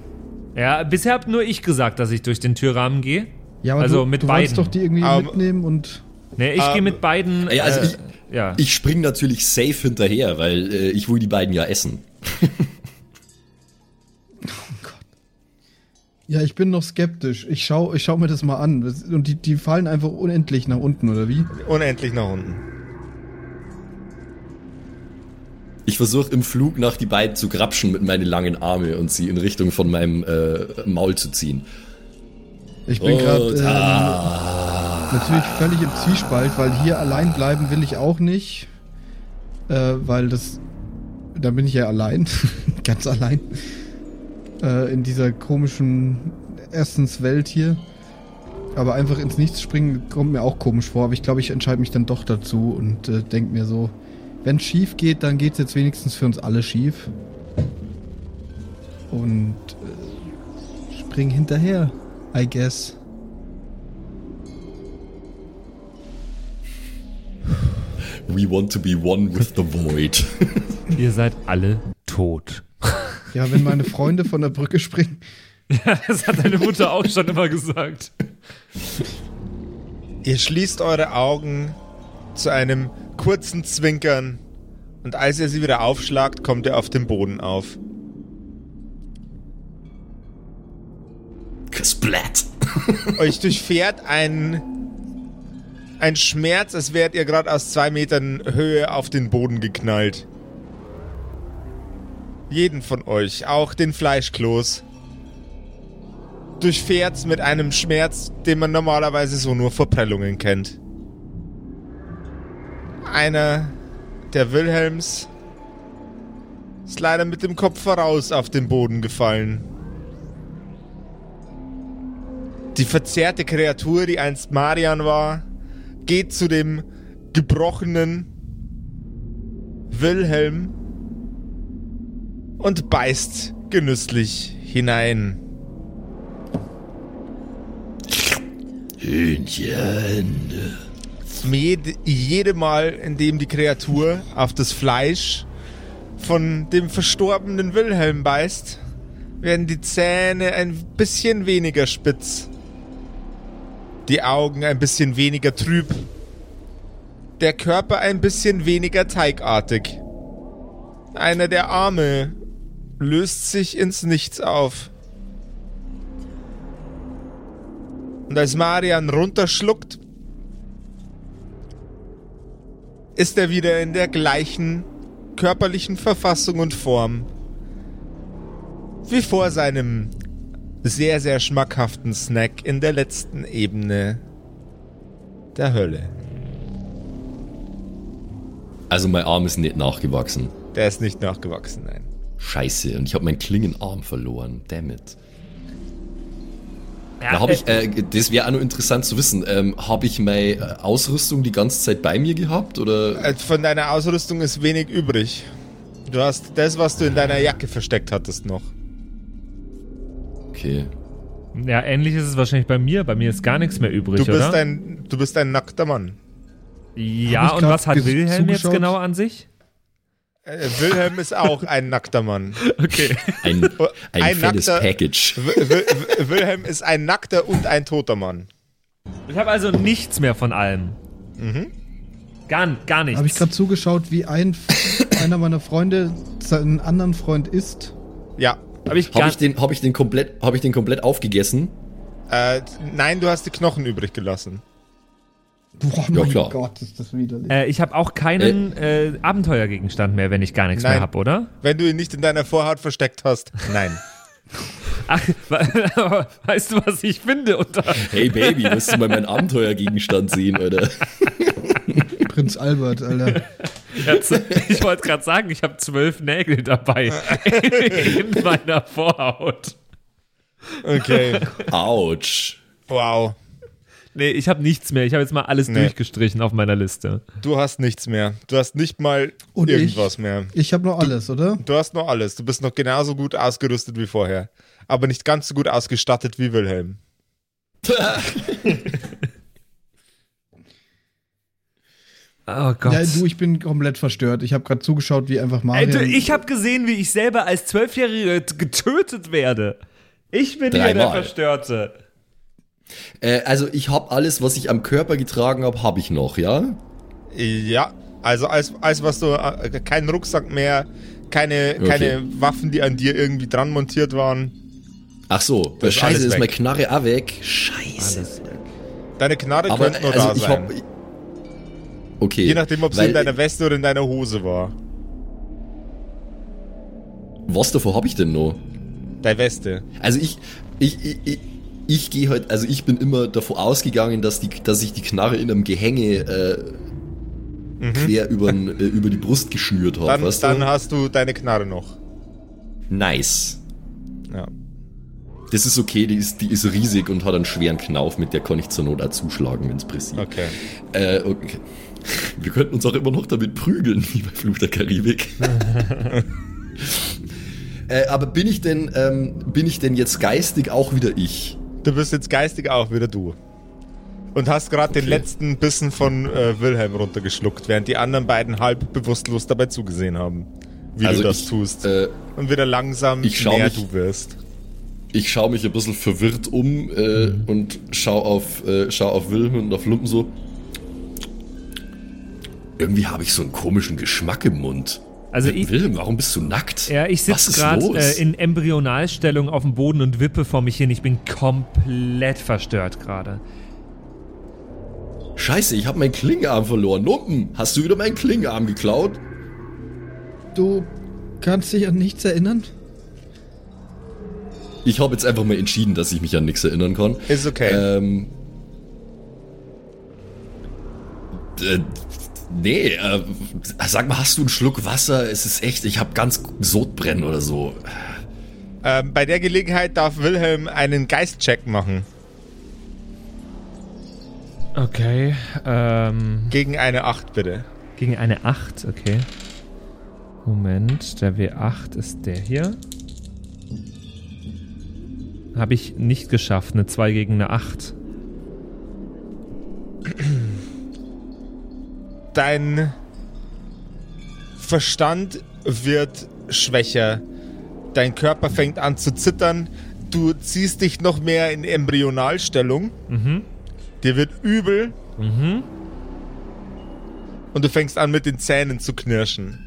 Ja, bisher habt nur ich gesagt, dass ich durch den Türrahmen gehe. Ja, aber Also du, mit du beiden. doch die irgendwie Ähm, mitnehmen und. Ne, ich Ähm, gehe mit beiden. Ja, also äh, ich- ja. Ich spring natürlich safe hinterher, weil äh, ich will die beiden ja essen. Ja, ich bin noch skeptisch. Ich schau, ich schau mir das mal an. Und die, die fallen einfach unendlich nach unten, oder wie? Unendlich nach unten. Ich versuche im Flug nach die beiden zu grapschen mit meinen langen Armen und sie in Richtung von meinem äh, Maul zu ziehen. Ich bin gerade Futter. ähm, natürlich völlig im Zwiespalt, weil hier allein bleiben will ich auch nicht. Äh, weil das. Da bin ich ja allein. Ganz allein. Äh, in dieser komischen Essenswelt hier. Aber einfach ins Nichts springen kommt mir auch komisch vor. Aber ich glaube, ich entscheide mich dann doch dazu und äh, denke mir so, wenn es schief geht, dann geht es jetzt wenigstens für uns alle schief. Und äh, spring hinterher, I guess. We want to be one with the void. Ihr seid alle tot. Ja, wenn meine Freunde von der Brücke springen. Ja, das hat deine Mutter auch schon immer gesagt. Ihr schließt eure Augen zu einem kurzen Zwinkern und als ihr sie wieder aufschlagt, kommt ihr auf den Boden auf. Splat. Euch durchfährt ein, ein Schmerz, als wärt ihr gerade aus zwei Metern Höhe auf den Boden geknallt. Jeden von euch, auch den Fleischkloß, durchfährt's mit einem Schmerz, den man normalerweise so nur vor Prellungen kennt. Einer der Wilhelms ist leider mit dem Kopf voraus auf den Boden gefallen. Die verzerrte Kreatur, die einst Marian war, geht zu dem gebrochenen Wilhelm und beißt genüsslich hinein. Hühnchen. Jede, jede Mal, in dem die Kreatur auf das Fleisch von dem verstorbenen Wilhelm beißt, werden die Zähne ein bisschen weniger spitz, die Augen ein bisschen weniger trüb, der Körper ein bisschen weniger teigartig. Einer der Arme löst sich ins Nichts auf. Und als Marian runterschluckt, ist er wieder in der gleichen körperlichen Verfassung und Form wie vor seinem sehr, sehr schmackhaften Snack in der letzten Ebene der Hölle. Also mein Arm ist nicht nachgewachsen. Der ist nicht nachgewachsen, nein. Scheiße, und ich habe meinen Klingenarm verloren. Damn it. Ja, Da habe ich, äh, das wäre auch noch interessant zu wissen. Ähm, habe ich meine äh, Ausrüstung die ganze Zeit bei mir gehabt oder? Äh, Von deiner Ausrüstung ist wenig übrig. Du hast das, was du in deiner Jacke versteckt hattest, noch. Okay. ja, ähnlich ist es wahrscheinlich bei mir. Bei mir ist gar nichts mehr übrig, Du bist, oder? ein, du bist ein nackter Mann. ja, und was hat Wilhelm jetzt genau an sich? Äh, Wilhelm ist auch ein nackter Mann. Okay. Ein, ein, Ein nackter- Package. Wil- Wil- Wilhelm ist ein nackter und ein toter Mann. Ich habe also nichts mehr von allem. Gar, gar nichts. Habe ich gerade zugeschaut, wie ein einer meiner Freunde seinen anderen Freund isst. Ja. Hab ich Habe ich, den, hab ich, den komplett- hab ich den komplett aufgegessen? Äh, nein, du hast die Knochen übrig gelassen. Boah, Ja, mein klar. Gott, ist das widerlich. äh, ich habe auch keinen äh, Abenteuergegenstand mehr, wenn ich gar nichts Nein. mehr habe, oder? Wenn du ihn nicht in deiner Vorhaut versteckt hast. Nein. Ach, weißt du, was ich finde? Unter Hey Baby, willst du mal meinen Abenteuergegenstand sehen, oder? Prinz Albert, Alter. Ich wollte gerade sagen, ich habe zwölf Nägel dabei in meiner Vorhaut. Okay. Autsch. Wow. Nee, ich habe nichts mehr. Ich habe jetzt mal alles Nee. durchgestrichen auf meiner Liste. Du hast nichts mehr. Du hast nicht mal Und irgendwas ich? mehr. Ich habe noch alles, oder? Du hast noch alles. Du bist noch genauso gut ausgerüstet wie vorher. Aber nicht ganz so gut ausgestattet wie Wilhelm. Oh Gott. Ja, du, ich bin komplett verstört. Ich habe gerade zugeschaut, wie einfach Ey, Mario. du, ich habe gesehen, wie ich selber als Zwölfjähriger getötet werde. Ich bin hier der Dreimal. Verstörte. Äh, also ich habe alles, was ich am Körper getragen habe, habe ich noch, ja? Ja, also als, als was du, äh, kein Rucksack mehr, keine, Okay. keine Waffen, die an dir irgendwie dran montiert waren. Ach so, Das ist Scheiße, alles ist meine Knarre auch weg. Scheiße. Deine Knarre Aber könnte noch also da ich sein. hab, Okay. Je nachdem, ob sie in deiner Weste oder in deiner Hose war. Was davor habe ich denn noch? Deine Weste. Also ich, ich, ich, ich, ich gehe halt, also ich bin immer davon ausgegangen, dass, die, dass ich die Knarre in einem Gehänge äh, quer übern, äh, über die Brust geschnürt habe. Mhm. Dann, weißt dann du? hast du deine Knarre noch. Nice. Ja. Das ist okay, die ist, die ist riesig und hat einen schweren Knauf, mit der kann ich zur Not auch zuschlagen, wenn es pressiert. Okay. Äh, okay. Wir könnten uns auch immer noch damit prügeln, wie bei Fluch der Karibik. äh, aber bin ich denn, ähm, bin ich denn jetzt geistig auch wieder ich? Du bist jetzt geistig auch wieder du. Und hast gerade den Okay. letzten Bissen von äh, Wilhelm runtergeschluckt, während die anderen beiden halb bewusstlos dabei zugesehen haben. Wie Also du das ich, tust. Äh, Und wieder langsam ich schau mehr mich- du wirst. ich schaue mich ein bisschen verwirrt um äh, und schau auf, äh, schau auf Wilhelm und auf Lumpen so. Irgendwie habe ich so einen komischen Geschmack im Mund. Also ich, Wilhelm, warum bist du nackt? ja, ich sitze gerade äh, in Embryonalstellung auf dem Boden und wippe vor mich hin. Ich bin komplett verstört gerade. Scheiße, ich habe meinen Klingarm verloren. Lumpen, hast du wieder meinen Klingarm geklaut? Du kannst dich an nichts erinnern? Ich habe jetzt einfach mal entschieden, dass ich mich an nichts erinnern kann. Ist okay. Ähm. Nee, äh, sag mal, hast du einen Schluck Wasser? Es ist echt, ich habe ganz Sodbrennen oder so. Ähm, bei der Gelegenheit darf Wilhelm einen Geistcheck machen. Okay, ähm, Gegen eine 8, bitte. gegen eine 8, okay. Moment, der W8 ist der hier. Habe ich nicht geschafft, eine 2 gegen eine 8. Dein Verstand wird schwächer. Dein Körper fängt an zu zittern. Du ziehst dich noch mehr in Embryonalstellung. Mhm. Dir wird übel. Mhm. Und du fängst an mit den Zähnen zu knirschen.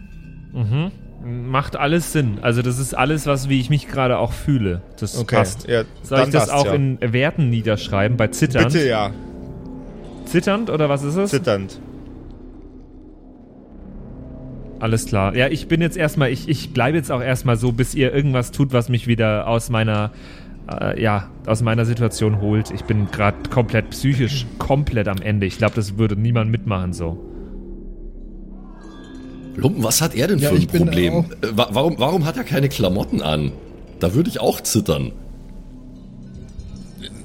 Mhm. Macht alles Sinn. Also das ist alles, was wie ich mich gerade auch fühle. Das passt. Ja, Soll ich das auch ja. in Werten niederschreiben? Bei zitternd? Bitte ja, Zitternd oder was ist es? zitternd. Alles klar. Ja, ich bin jetzt erstmal, ich, ich bleibe jetzt auch erstmal so, bis ihr irgendwas tut, was mich wieder aus meiner, äh, ja, aus meiner Situation holt. Ich bin gerade komplett psychisch komplett am Ende. Ich glaube, das würde niemand mitmachen so. Lumpen, was hat er denn Ja, für ein Problem? Äh, wa warum, warum hat er keine Klamotten an? Da würde ich auch zittern.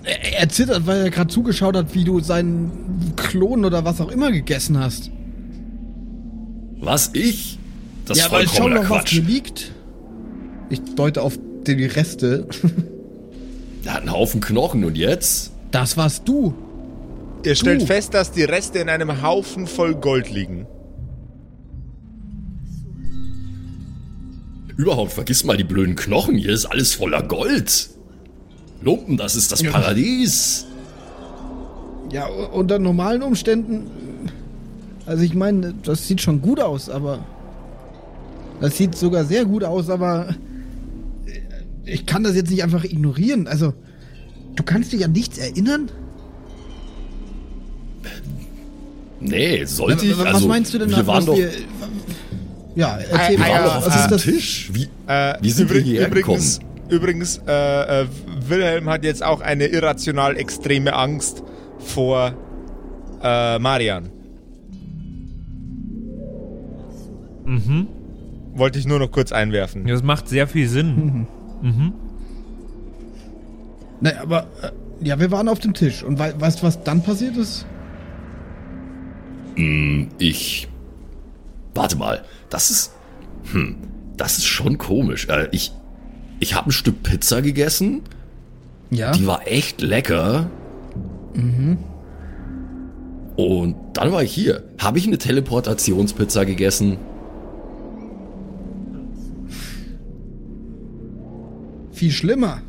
Er, er zittert, weil er gerade zugeschaut hat, wie du seinen Klon oder was auch immer gegessen hast. Was, ich? Das ja, ist weil schau vollkommener doch, was Quatsch. hier liegt. Ich deute auf die Reste. Er hat einen Haufen Knochen und jetzt? Das warst du. Ihr stellt Du. fest, dass die Reste in einem Haufen voll Gold liegen. Überhaupt, vergiss mal die blöden Knochen. Hier ist alles voller Gold. Lumpen, das ist das Ja. Paradies. Ja, unter normalen Umständen. Also ich meine, das sieht schon gut aus, aber. Das sieht sogar sehr gut aus, aber. Ich kann das jetzt nicht einfach ignorieren. Also, du kannst dich an nichts erinnern? Nee, sollte ich? was Also, meinst du denn, wir was waren doch, wir- Ja, erzähl Ah, wir ja, waren mal, doch auf was ist diesem das? Tisch. Wie, Äh, wie sind wir hierher übrigens, gekommen? übrigens äh, äh, Wilhelm hat jetzt auch eine irrational extreme Angst vor äh, Marian. Mhm. Wollte ich nur noch kurz einwerfen. Das macht sehr viel Sinn. Mhm. Naja, aber. Äh, ja, wir waren auf dem Tisch. Und wei weißt du, was dann passiert ist? Ich. Warte mal, das ist. Hm, das ist schon komisch. Äh, ich. Ich habe ein Stück Pizza gegessen. Ja. Die war echt lecker. Und dann war ich hier. Habe ich eine Teleportationspizza gegessen? Viel schlimmer.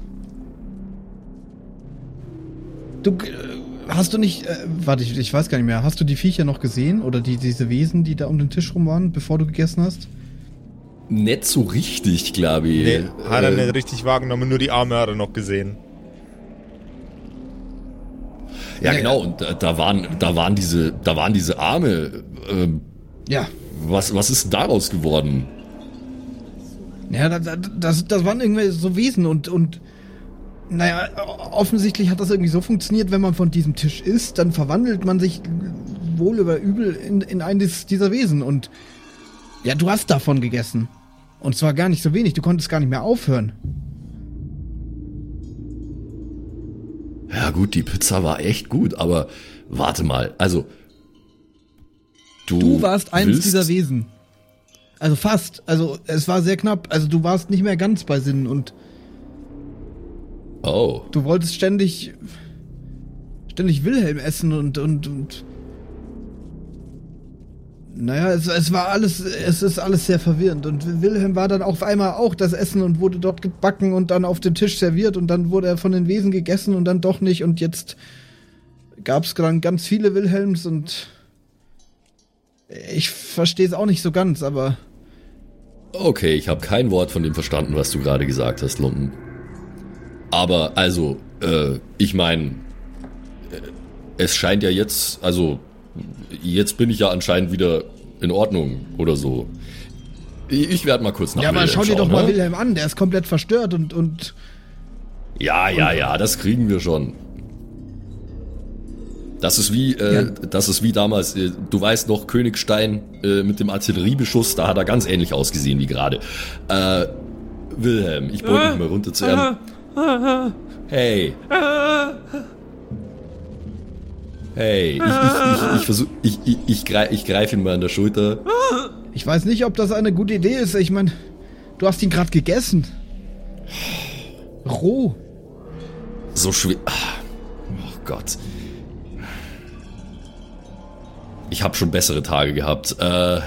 Du. Äh, hast du nicht. Äh, warte, ich, ich weiß gar nicht mehr. Hast du die Viecher noch gesehen? Oder die, diese Wesen, die da um den Tisch rum waren, bevor du gegessen hast? Nicht so richtig, glaube ich. Nee, hat er Äh, nicht richtig wahrgenommen, nur die Arme hat er noch gesehen. ja, Nee. genau. Und da, da waren, da waren diese, da waren diese Arme. Ähm, Ja. was, was ist denn daraus geworden? Ja, da- da- das, das waren irgendwie so Wesen und, und naja, offensichtlich hat das irgendwie so funktioniert, wenn man von diesem Tisch isst, dann verwandelt man sich wohl über übel in, in eines dieser Wesen und ja, du hast davon gegessen. Und zwar gar nicht so wenig, du konntest gar nicht mehr aufhören. Ja gut, die Pizza war echt gut, aber warte mal, also du, Du warst willst, dieser Wesen. Also fast. Also es war sehr knapp. Also du warst nicht mehr ganz bei Sinn und Oh, du wolltest ständig ständig Wilhelm essen und und und naja, es, es war alles, es ist alles sehr verwirrend. Und Wilhelm war dann auf einmal auch das Essen und wurde dort gebacken und dann auf dem Tisch serviert und dann wurde er von den Wesen gegessen und dann doch nicht. Und jetzt gab es dann ganz viele Wilhelms und ich verstehe es auch nicht so ganz, aber okay, ich habe kein Wort von dem verstanden, was du gerade gesagt hast, Lumpen. Aber also, äh, ich meine, es scheint ja jetzt, also jetzt bin ich ja anscheinend wieder in Ordnung oder so. Ich, ich werde mal kurz nach ja, aber schau dir schauen, doch mal ne? Wilhelm an, der ist komplett verstört und und Ja, ja, ja, das kriegen wir schon. Das ist wie, äh, Ja. das ist wie damals, äh, du weißt noch, Königstein äh, mit dem Artilleriebeschuss, da hat er ganz ähnlich ausgesehen wie gerade. Äh, Wilhelm, ich beug mich mal runter zu ihm. Hey. Hey, ich, ich, ich, ich versuch, ich, ich, ich, greif, ich greif ihn mal an der Schulter. ich weiß nicht, ob das eine gute Idee ist. Ich meine, du hast ihn gerade gegessen. Roh. So schwer. Oh Gott. Ich habe schon bessere Tage gehabt. Äh.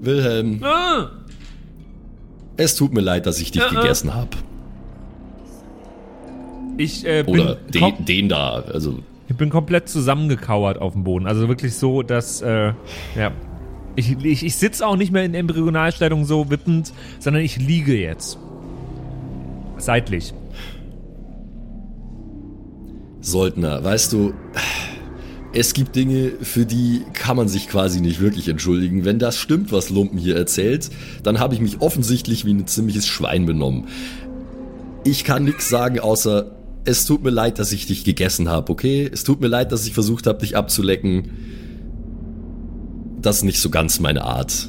Wilhelm. Es tut mir leid, dass ich dich gegessen habe. Ich, äh, bin, Oder den, den da. Also, ich bin komplett zusammengekauert auf dem Boden. Also wirklich so, dass, äh, ja. Ich, ich, ich sitze auch nicht mehr in Embryonalstellung so wippend, sondern ich liege jetzt. Seitlich. Soldner, weißt du, es gibt Dinge, für die kann man sich quasi nicht wirklich entschuldigen. Wenn das stimmt, was Lumpen hier erzählt, dann habe ich mich offensichtlich wie ein ziemliches Schwein benommen. Ich kann nichts sagen, außer es tut mir leid, dass ich dich gegessen habe, okay? Es tut mir leid, dass ich versucht habe, dich abzulecken. Das ist nicht so ganz meine Art.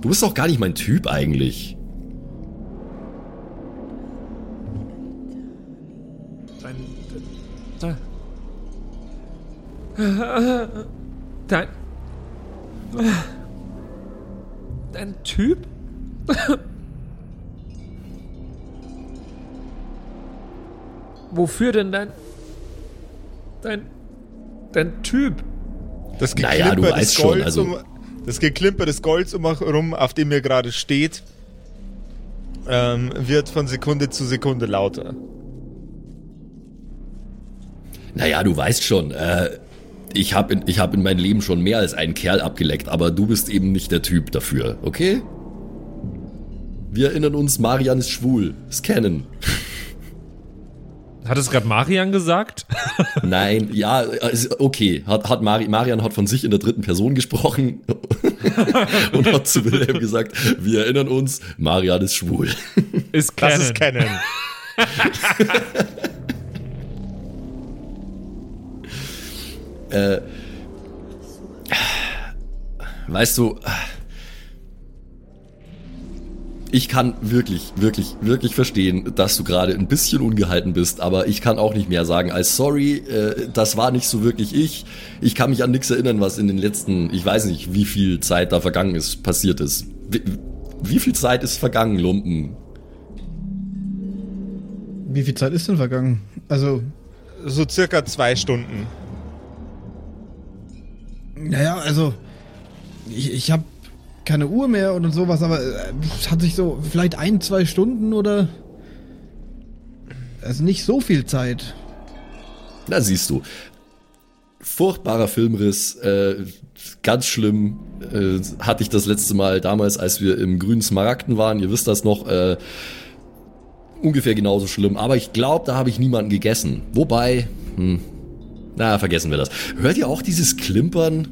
Du bist auch gar nicht mein Typ eigentlich. Dein. Dein. Typ? Wofür denn dein. Dein. Dein Typ? Das Naja, Geklimper du des weißt schon, Golds also- um, das Geklimper des Golds um rum, auf dem ihr gerade steht, ähm, wird von Sekunde zu Sekunde lauter. Naja, du weißt schon, äh, ich habe in, ich hab in meinem Leben schon mehr als einen Kerl abgeleckt, aber du bist eben nicht der Typ dafür, okay? Wir erinnern uns, Marian ist schwul. Scannen. Hat es gerade Marian gesagt? Nein, ja, ist okay. Hat, hat Mari, Marian hat von sich in der dritten Person gesprochen und hat zu Wilhelm gesagt, wir erinnern uns, Marian ist schwul. Ist Das Canon. ist Canon. äh, weißt du, ich kann wirklich, wirklich, wirklich verstehen, dass du gerade ein bisschen ungehalten bist, aber ich kann auch nicht mehr sagen als sorry, äh, das war nicht so wirklich ich. Ich kann mich an nichts erinnern, was in den letzten, ich weiß nicht, wie viel Zeit da vergangen ist, passiert ist. Wie, wie viel Zeit ist vergangen, Lumpen? Wie viel Zeit ist denn vergangen? Also, So circa zwei Stunden. Naja, also, ich, ich habe keine Uhr mehr oder sowas, aber äh, es hat sich so vielleicht ein, zwei Stunden oder. Also nicht so viel Zeit. Na, siehst du. Furchtbarer Filmriss, äh, ganz schlimm. Äh, hatte ich das letzte Mal damals, als wir im grünen Smaragden waren. Ihr wisst das noch. Äh, ungefähr genauso schlimm. Aber ich glaube, da habe ich niemanden gegessen. Wobei, hm, na, vergessen wir das. Hört ihr auch dieses Klimpern?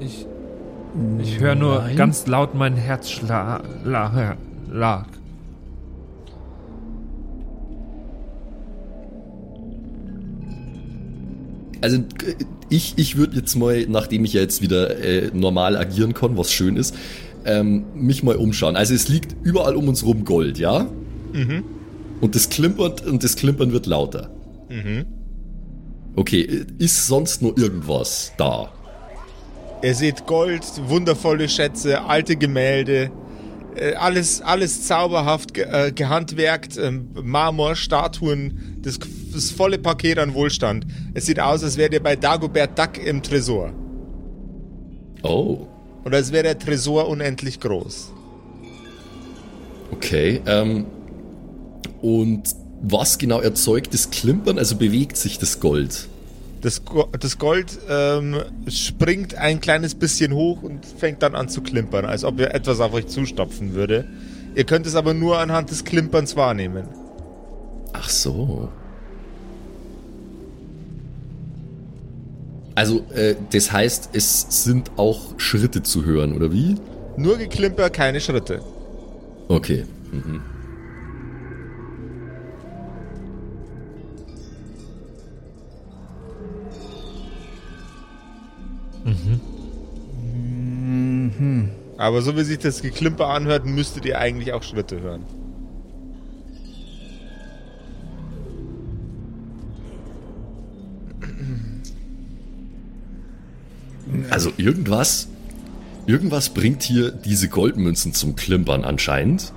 Ich, ich höre nur Nein. ganz laut mein Herzschlag. La, lag. Also, ich, ich würde jetzt mal, nachdem ich ja jetzt wieder äh, normal agieren kann, was schön ist, ähm, mich mal umschauen. Also es liegt überall um uns rum Gold, ja? Mhm. Und das klimpert und das Klimpern wird lauter. Mhm. Okay, ist sonst nur irgendwas da? Ihr seht Gold, wundervolle Schätze, alte Gemälde, äh, alles, alles zauberhaft ge äh, gehandwerkt, ähm, Marmor, Statuen, das, das volle Paket an Wohlstand. Es sieht aus, als wärt ihr bei Dagobert Duck im Tresor. Oh. Und als wäre der Tresor unendlich groß. Okay, ähm, und was genau erzeugt das Klimpern? Also bewegt sich das Gold? Das, das Gold ähm, springt ein kleines bisschen hoch und fängt dann an zu klimpern, als ob ihr etwas auf euch zustopfen würde. Ihr könnt es aber nur anhand des Klimperns wahrnehmen. Ach so. Also, äh, das heißt, es sind auch Schritte zu hören, oder wie? Nur Geklimper, keine Schritte. Okay. Mhm. Mhm. Aber so wie sich das Geklimper anhört, müsstet ihr eigentlich auch Schritte hören. Also irgendwas, irgendwas bringt hier diese Goldmünzen zum Klimpern anscheinend.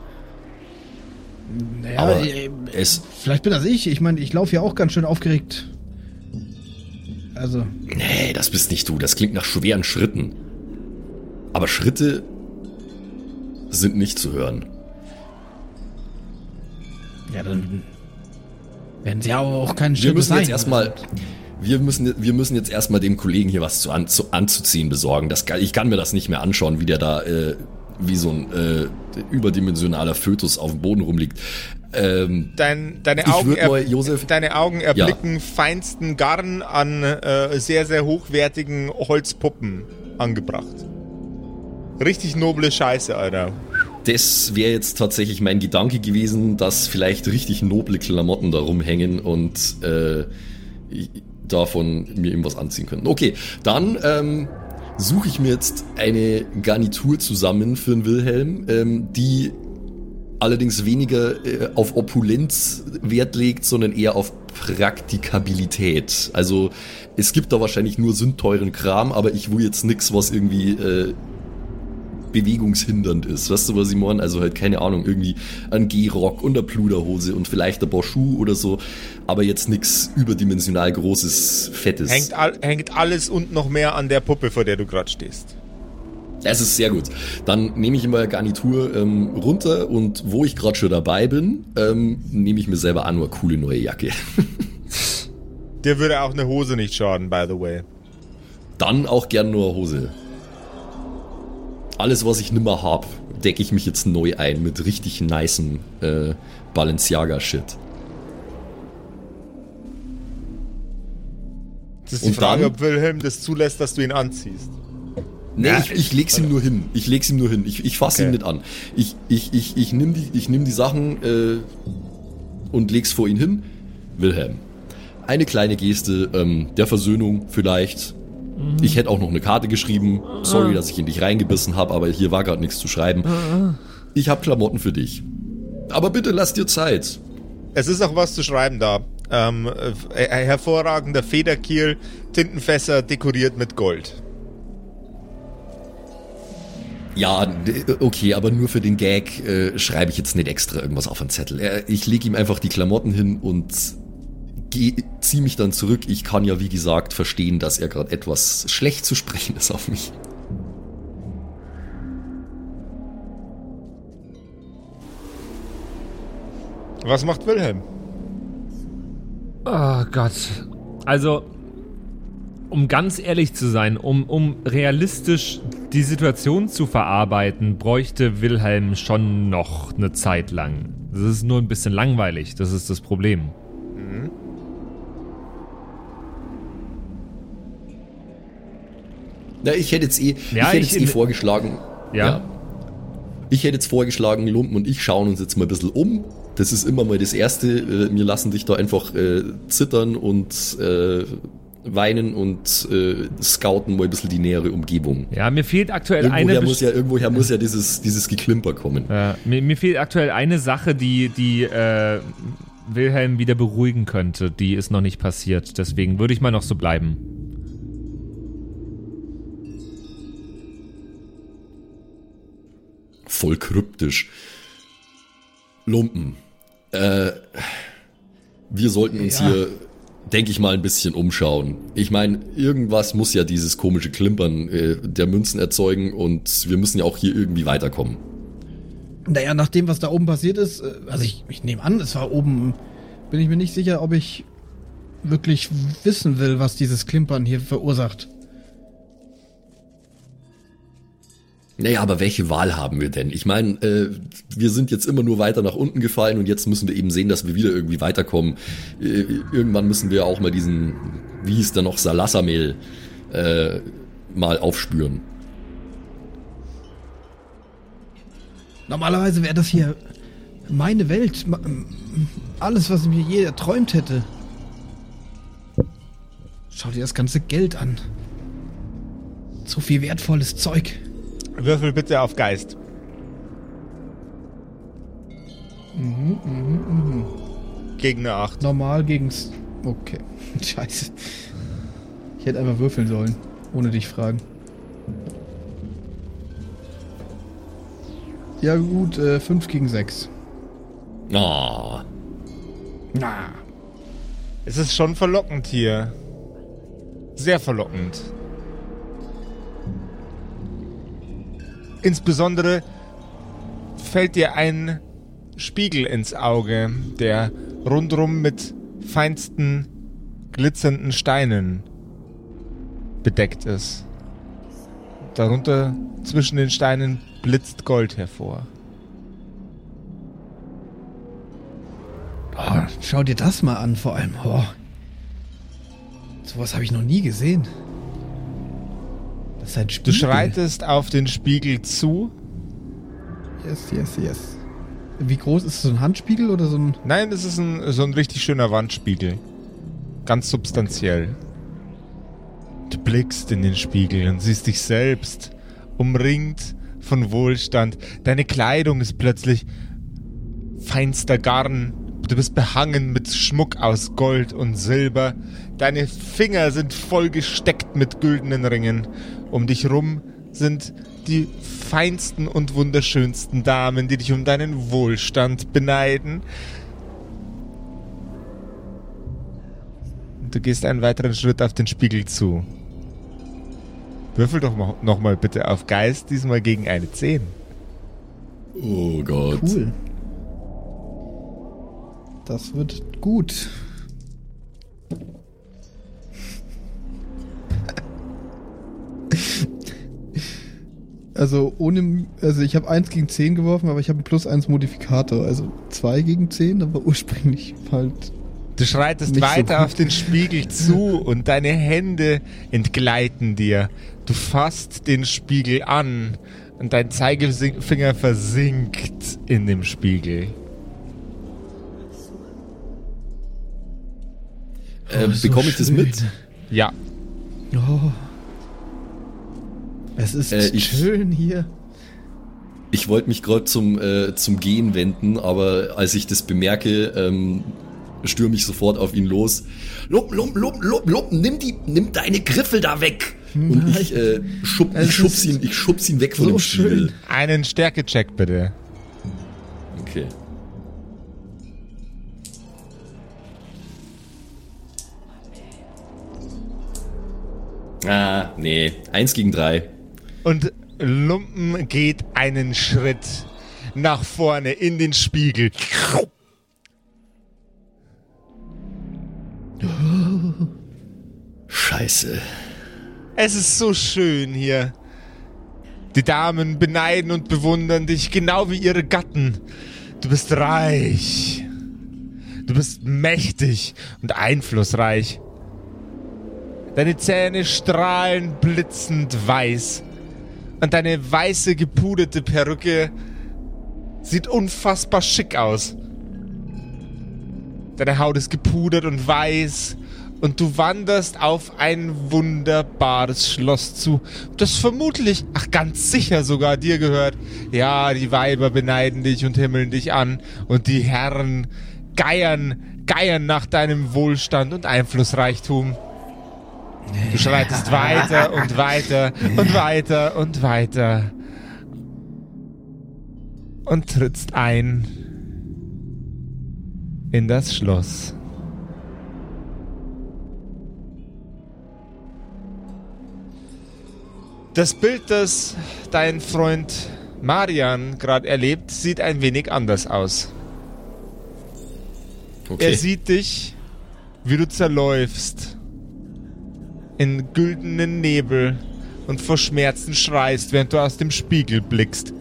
Naja, Aber äh, es vielleicht bin das ich. Ich meine, ich laufe ja auch ganz schön aufgeregt. Also. Nee, das bist nicht du. Das klingt nach schweren Schritten. Aber Schritte sind nicht zu hören. Ja, dann werden sie aber auch keinen Schritt Wir müssen jetzt erstmal wir müssen, wir müssen jetzt erstmal dem Kollegen hier was zu, an, zu anzuziehen besorgen. Das, ich kann mir das nicht mehr anschauen, wie der da äh, wie so ein äh, überdimensionaler Fötus auf dem Boden rumliegt. Ähm, Dein, deine, Augen mal, Josef, deine Augen erblicken ja. feinsten Garn an äh, sehr, sehr hochwertigen Holzpuppen angebracht. Richtig noble Scheiße, Alter. Das wäre jetzt tatsächlich mein Gedanke gewesen, dass vielleicht richtig noble Klamotten da rumhängen und äh, davon mir irgendwas anziehen können. Okay, dann ähm, suche ich mir jetzt eine Garnitur zusammen für den Wilhelm, ähm, die allerdings weniger äh, auf Opulenz Wert legt, sondern eher auf Praktikabilität. Also es gibt da wahrscheinlich nur sündteuren Kram, aber ich will jetzt nichts, was irgendwie äh, bewegungshindernd ist. Weißt du, was ich meine? Also halt, keine Ahnung, irgendwie ein Gehrock und eine Pluderhose und vielleicht ein paar Schuh oder so, aber jetzt nichts überdimensional großes, fettes. Hängt, all, hängt alles und noch mehr an der Puppe, vor der du gerade stehst. Das ist sehr gut. Dann nehme ich immer Garnitur ähm, runter und wo ich gerade schon dabei bin, ähm, nehme ich mir selber an, nur coole neue Jacke. Dir würde auch eine Hose nicht schaden, by the way. Dann auch gern nur Hose alles, was ich nimmer hab, decke ich mich jetzt neu ein mit richtig nicem äh, Balenciaga-Shit. Das ist die Und Frage, dann, ob Wilhelm das zulässt, dass du ihn anziehst. Nee, ja, ich, ich leg's ihm nur hin. Ich leg's ihm nur hin. Ich, ich fasse okay. ihn nicht an. Ich, ich, ich, ich nehme die, ich nehm die Sachen äh, und leg's vor ihn hin. Wilhelm. Eine kleine Geste ähm, der Versöhnung vielleicht. Mhm. Ich hätte auch noch eine Karte geschrieben. Sorry, dass ich in dich reingebissen habe, aber hier war gerade nichts zu schreiben. Ich habe Klamotten für dich. Aber bitte lass dir Zeit. Es ist auch was zu schreiben da. Ähm, äh, hervorragender Federkiel, Tintenfässer dekoriert mit Gold. Ja, okay, aber nur für den Gag äh, schreibe ich jetzt nicht extra irgendwas auf einen Zettel. Äh, ich lege ihm einfach die Klamotten hin und ziehe mich dann zurück. Ich kann ja, wie gesagt, verstehen, dass er gerade etwas schlecht zu sprechen ist auf mich. Was macht Wilhelm? Oh Gott. Also, um ganz ehrlich zu sein, um, um realistisch die Situation zu verarbeiten, bräuchte Wilhelm schon noch eine Zeit lang. Das ist nur ein bisschen langweilig, das ist das Problem. Mhm. Na, ich hätte jetzt eh, ja, ich hätte jetzt eh vorgeschlagen. Ja. ja. Ich hätte jetzt vorgeschlagen, Lumpen und ich schauen uns jetzt mal ein bisschen um. Das ist immer mal das Erste. Äh, wir lassen dich da einfach äh, zittern und äh, weinen und äh, scouten mal ein bisschen die nähere Umgebung. Ja, mir fehlt aktuell eine. Irgendwoher Best- muss ja, irgendwoher muss ja dieses, dieses Geklimper kommen. Ja, mir, mir fehlt aktuell eine Sache, die, die äh, Wilhelm wieder beruhigen könnte. Die ist noch nicht passiert. Deswegen würde ich mal noch so bleiben. Voll kryptisch. Lumpen. Äh, wir sollten uns Ja. hier, denke ich mal, ein bisschen umschauen. Ich meine, irgendwas muss ja dieses komische Klimpern äh, der Münzen erzeugen und wir müssen ja auch hier irgendwie weiterkommen. Naja, nach dem, was da oben passiert ist, äh, also ich, ich nehme an, es war oben, bin ich mir nicht sicher, ob ich wirklich wissen will, was dieses Klimpern hier verursacht. Naja, aber welche Wahl haben wir denn? Ich meine, äh, wir sind jetzt immer nur weiter nach unten gefallen und jetzt müssen wir eben sehen, dass wir wieder irgendwie weiterkommen. Äh, irgendwann müssen wir auch mal diesen, wie hieß der noch, Salassamehl äh, mal aufspüren. Normalerweise wäre das hier meine Welt, ma- alles, was mir je erträumt hätte. Schau dir das ganze Geld an. So viel wertvolles Zeug. Würfel bitte auf Geist. Gegen eine 8. Normal gegen's. Okay. Scheiße. Ich hätte einfach würfeln sollen, ohne dich fragen. Ja gut, 5 gegen 6. Ah, Na. Es ist schon verlockend hier. Sehr verlockend. Insbesondere fällt dir ein Spiegel ins Auge, der rundrum mit feinsten glitzernden Steinen bedeckt ist. Darunter zwischen den Steinen blitzt Gold hervor. Oh, schau dir das mal an, vor allem. Oh. Sowas habe ich noch nie gesehen. Das ist ein Du Spiegel. schreitest auf den Spiegel zu. Yes, yes, yes. Wie groß ist es, so ein Handspiegel oder so ein... Nein, es ist ein, so ein richtig schöner Wandspiegel. Ganz substanziell. Du blickst in den Spiegel und siehst dich selbst, umringt von Wohlstand. Deine Kleidung ist plötzlich feinster Garn. Du bist behangen mit Schmuck aus Gold und Silber. Deine Finger sind voll gesteckt mit güldenen Ringen. Um dich rum sind die feinsten und wunderschönsten Damen, die dich um deinen Wohlstand beneiden. Du gehst einen weiteren Schritt auf den Spiegel zu. Würfel doch mal- noch mal bitte auf Geist, diesmal gegen eine 10. oh Gott. Cool. Das wird gut. Also ohne, also ich habe 1 gegen 10 geworfen, aber ich habe einen plus 1 Modifikator, also 2 gegen 10, aber ursprünglich halt. Du schreitest Nicht so weiter gut. auf den Spiegel zu und deine Hände entgleiten dir. Du fasst den Spiegel an und dein Zeigefinger versinkt in dem Spiegel. Äh, Oh, so bekomme ich das schön. mit? Ja, Oh. Es ist Äh, ich- schön hier. Ich wollte mich gerade zum, äh, zum Gehen wenden, aber als ich das bemerke, ähm, stürme ich sofort auf ihn los. Lumpen, Lumpen, Lumpen, Lumpen, Lumpen, nimm, die, nimm deine Griffel da weg! Und ich, äh, schub, ich, schubs ihn, ich schubs ihn weg von so dem Spiegel. schön. einen Stärkecheck bitte. Okay. Ah, nee. Eins gegen drei. Und Lumpen geht einen Schritt nach vorne in den Spiegel. Scheiße. Es ist so schön hier. Die Damen beneiden und bewundern dich, genau wie ihre Gatten. Du bist reich. Du bist mächtig und einflussreich. Deine Zähne strahlen blitzend weiß. Und deine weiße gepuderte Perücke sieht unfassbar schick aus. Deine Haut ist gepudert und weiß und du wanderst auf ein wunderbares Schloss zu, das vermutlich, ach ganz sicher sogar dir gehört. Ja, die Weiber beneiden dich und himmeln dich an und die Herren geiern, geiern nach deinem Wohlstand und Einflussreichtum. Du schreitest weiter und weiter und weiter und weiter und trittst ein in das Schloss. Das Bild, das dein Freund Marian gerade erlebt, sieht ein wenig anders aus. Okay. Er sieht dich, wie du zerläufst in güldenen Nebel und vor Schmerzen schreist, während du aus dem Spiegel blickst.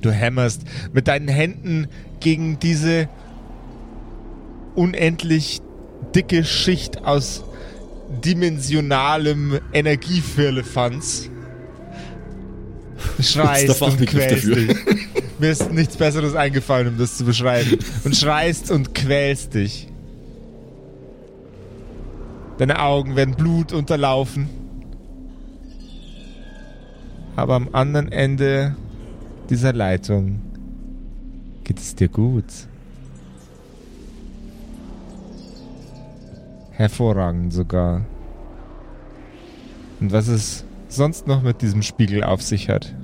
Du hämmerst mit deinen Händen gegen diese unendlich dicke Schicht aus dimensionalem Energiefirlefanz. Schreist und quälst dich. Mir ist nichts Besseres eingefallen, um das zu beschreiben. Und schreist und quälst dich. Deine Augen werden Blut unterlaufen. Aber am anderen Ende dieser Leitung geht es dir gut. Hervorragend sogar. Und was es sonst noch mit diesem Spiegel auf sich hat.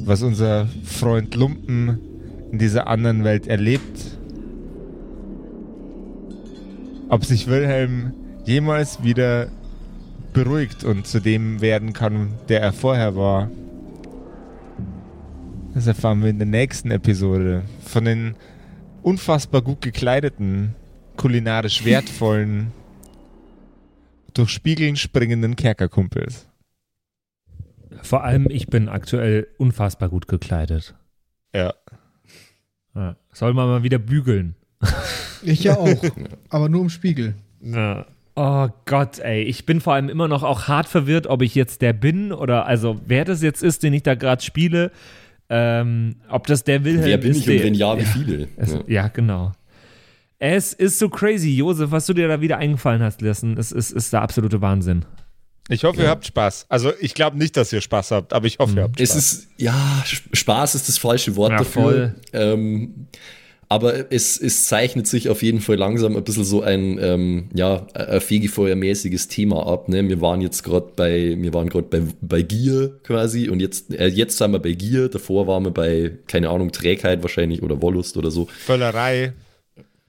Was unser Freund Lumpen in dieser anderen Welt erlebt. Ob sich Wilhelm jemals wieder beruhigt und zu dem werden kann, der er vorher war. Das erfahren wir in der nächsten Episode von den unfassbar gut gekleideten, kulinarisch wertvollen, durch Spiegeln springenden Kerkerkumpels. Vor allem, ich bin aktuell unfassbar gut gekleidet. Ja. Soll man mal wieder bügeln. Ich ja auch. aber nur im Spiegel. Ja. Oh Gott, ey. Ich bin vor allem immer noch auch hart verwirrt, ob ich jetzt der bin oder also wer das jetzt ist, den ich da gerade spiele. Ähm, ob das der Wilhelm Wer bin ist. ich und wenn ja, wie viele? Es, Ja. ja. genau. Es ist so crazy, Josef, was du dir da wieder eingefallen hast lassen. Es ist, ist der absolute Wahnsinn. Ich hoffe, ihr habt Spaß. Also ich glaube nicht, dass ihr Spaß habt, aber ich hoffe, ihr habt Spaß. Es ist, ja, Sp- Spaß ist das falsche Wort Ja, dafür. voll. Ähm, aber es, es zeichnet sich auf jeden Fall langsam ein bisschen so ein, ähm, ja, ein fegefeuermäßiges Thema ab. Ne? Wir waren jetzt gerade bei, wir waren gerade bei, bei Gier quasi und jetzt, äh, jetzt sind wir bei Gier. Davor waren wir bei, keine Ahnung, Trägheit wahrscheinlich oder Wollust oder so. Völlerei.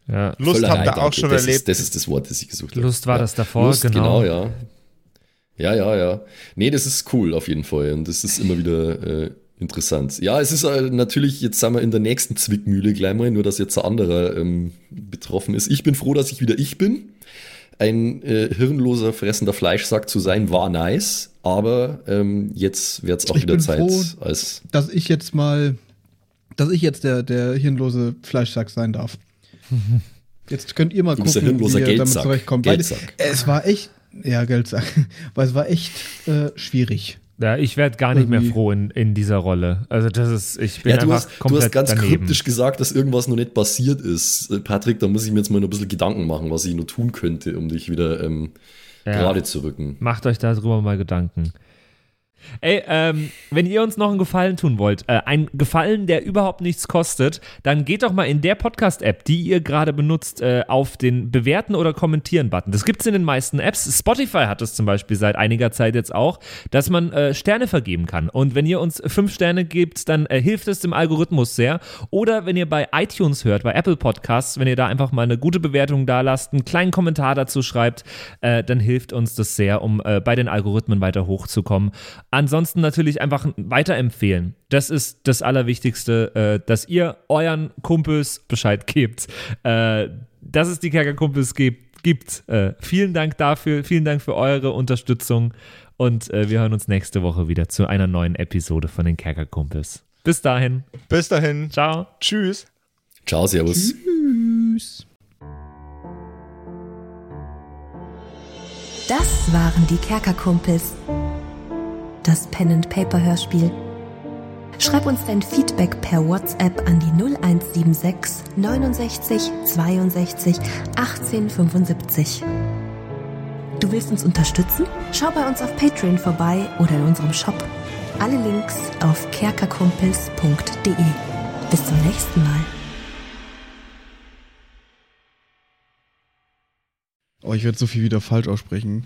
Ja. Lust Völlerei, habt ihr auch schon das erlebt. Ist, das ist das Wort, das ich gesucht habe. Lust war ja. das davor, Lust, genau. genau, ja. Ja, ja, ja. Nee, das ist cool auf jeden Fall und das ist immer wieder äh, interessant. Ja, es ist äh, natürlich, jetzt sind wir in der nächsten Zwickmühle gleich mal, nur dass jetzt ein anderer ähm, betroffen ist. Ich bin froh, dass ich wieder ich bin. Ein äh, hirnloser, fressender Fleischsack zu sein, war nice, aber ähm, jetzt wird es auch Ich wieder Zeit, froh, als Dass ich jetzt mal, dass ich jetzt der, der hirnlose Fleischsack sein darf. Jetzt könnt ihr mal Du gucken, wie ihr damit Geldsack. zurechtkommt. Weil Geldsack. Es war echt, ja, Geldsack, weil es war echt äh, schwierig. Ja, ich werde gar nicht mehr froh in, in dieser Rolle. Also das ist, ich bin Ja, du hast, du komplett hast ganz daneben. kryptisch gesagt, dass irgendwas noch nicht passiert ist. Äh, Patrick, da muss ich mir jetzt mal noch ein bisschen Gedanken machen, was ich noch tun könnte, um dich wieder ähm, Ja. gerade zu rücken. Macht euch darüber mal Gedanken. Ey, ähm, wenn ihr uns noch einen Gefallen tun wollt, äh, ein Gefallen, der überhaupt nichts kostet, dann geht doch mal in der Podcast-App, die ihr gerade benutzt, äh, auf den Bewerten oder Kommentieren-Button. Das gibt's in den meisten Apps. Spotify hat es zum Beispiel seit einiger Zeit jetzt auch, dass man äh, Sterne vergeben kann. Und wenn ihr uns fünf Sterne gebt, dann äh, hilft es dem Algorithmus sehr. Oder wenn ihr bei iTunes hört, bei Apple Podcasts, wenn ihr da einfach mal eine gute Bewertung da lasst, einen kleinen Kommentar dazu schreibt, äh, dann hilft uns das sehr, um äh, bei den Algorithmen weiter hochzukommen. Ansonsten natürlich einfach weiterempfehlen. Das ist das Allerwichtigste, äh, dass ihr euren Kumpels Bescheid gebt, äh, dass es die Kerkerkumpels gibt. gibt. Äh, vielen Dank dafür, vielen Dank für eure Unterstützung und äh, wir hören uns nächste Woche wieder zu einer neuen Episode von den Kerkerkumpels. Bis dahin, Bis dahin. ciao. Tschüss. Ciao, Servus. Tschüss. Das waren die Kerkerkumpels. Das Pen and Paper Hörspiel. Schreib uns dein Feedback per WhatsApp an die 0176 69 62 18 75. Du willst uns unterstützen? Schau bei uns auf Patreon vorbei oder in unserem Shop. Alle Links auf kerkerkumpels.de. Bis zum nächsten Mal. Oh, ich werde so viel wieder falsch aussprechen.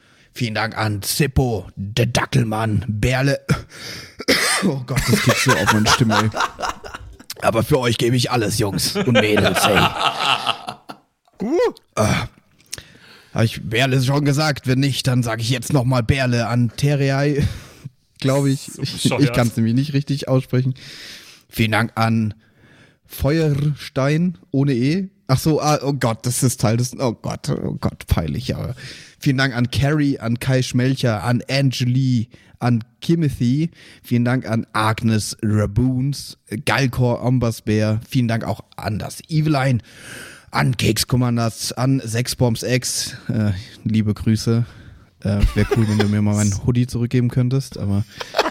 vielen Dank an Zippo, der Dackelmann, Berle, oh Gott, das geht so auf meine Stimme, ey. Aber für euch gebe ich alles, Jungs und Mädels, hey. Habe ich Berle schon gesagt? Wenn nicht, dann sage ich jetzt nochmal Berle an Terrei. Glaube ich. ich bescheuert. ich kann es nämlich nicht richtig aussprechen. Vielen Dank an Feuerstein ohne E. Ach so, ah, oh Gott, das ist Teil des. Oh Gott, oh Gott, peinlich, aber. Vielen Dank an Carrie, an Kai Schmelcher, an Angeli, an Kimothy. Vielen Dank an Agnes Raboons, Galkor Ombasbär. Vielen Dank auch an das Eveline, an Keks Commanders, an Sexbombs X. Äh, liebe Grüße. Äh, Wäre cool, wenn du mir mal meinen Hoodie zurückgeben könntest, aber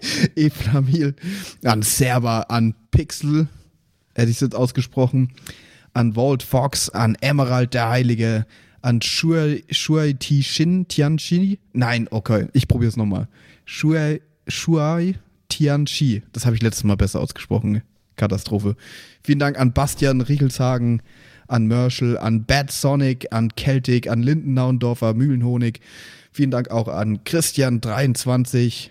Eflamil, an Server, an Pixel, hätte ich es jetzt ausgesprochen, an Walt Fox, an Emerald der Heilige, an Shuai, Shuai Tishin Tianchi. Nein, okay, ich probiere es nochmal. Shuai, Shuai Tianchi. Das habe ich letztes Mal besser ausgesprochen. Katastrophe. Vielen Dank an Bastian Riechelshagen, an Merschel, an Bad Sonic, an Celtic, an Lindennaundorfer, Mühlenhonig. Vielen Dank auch an Christian23.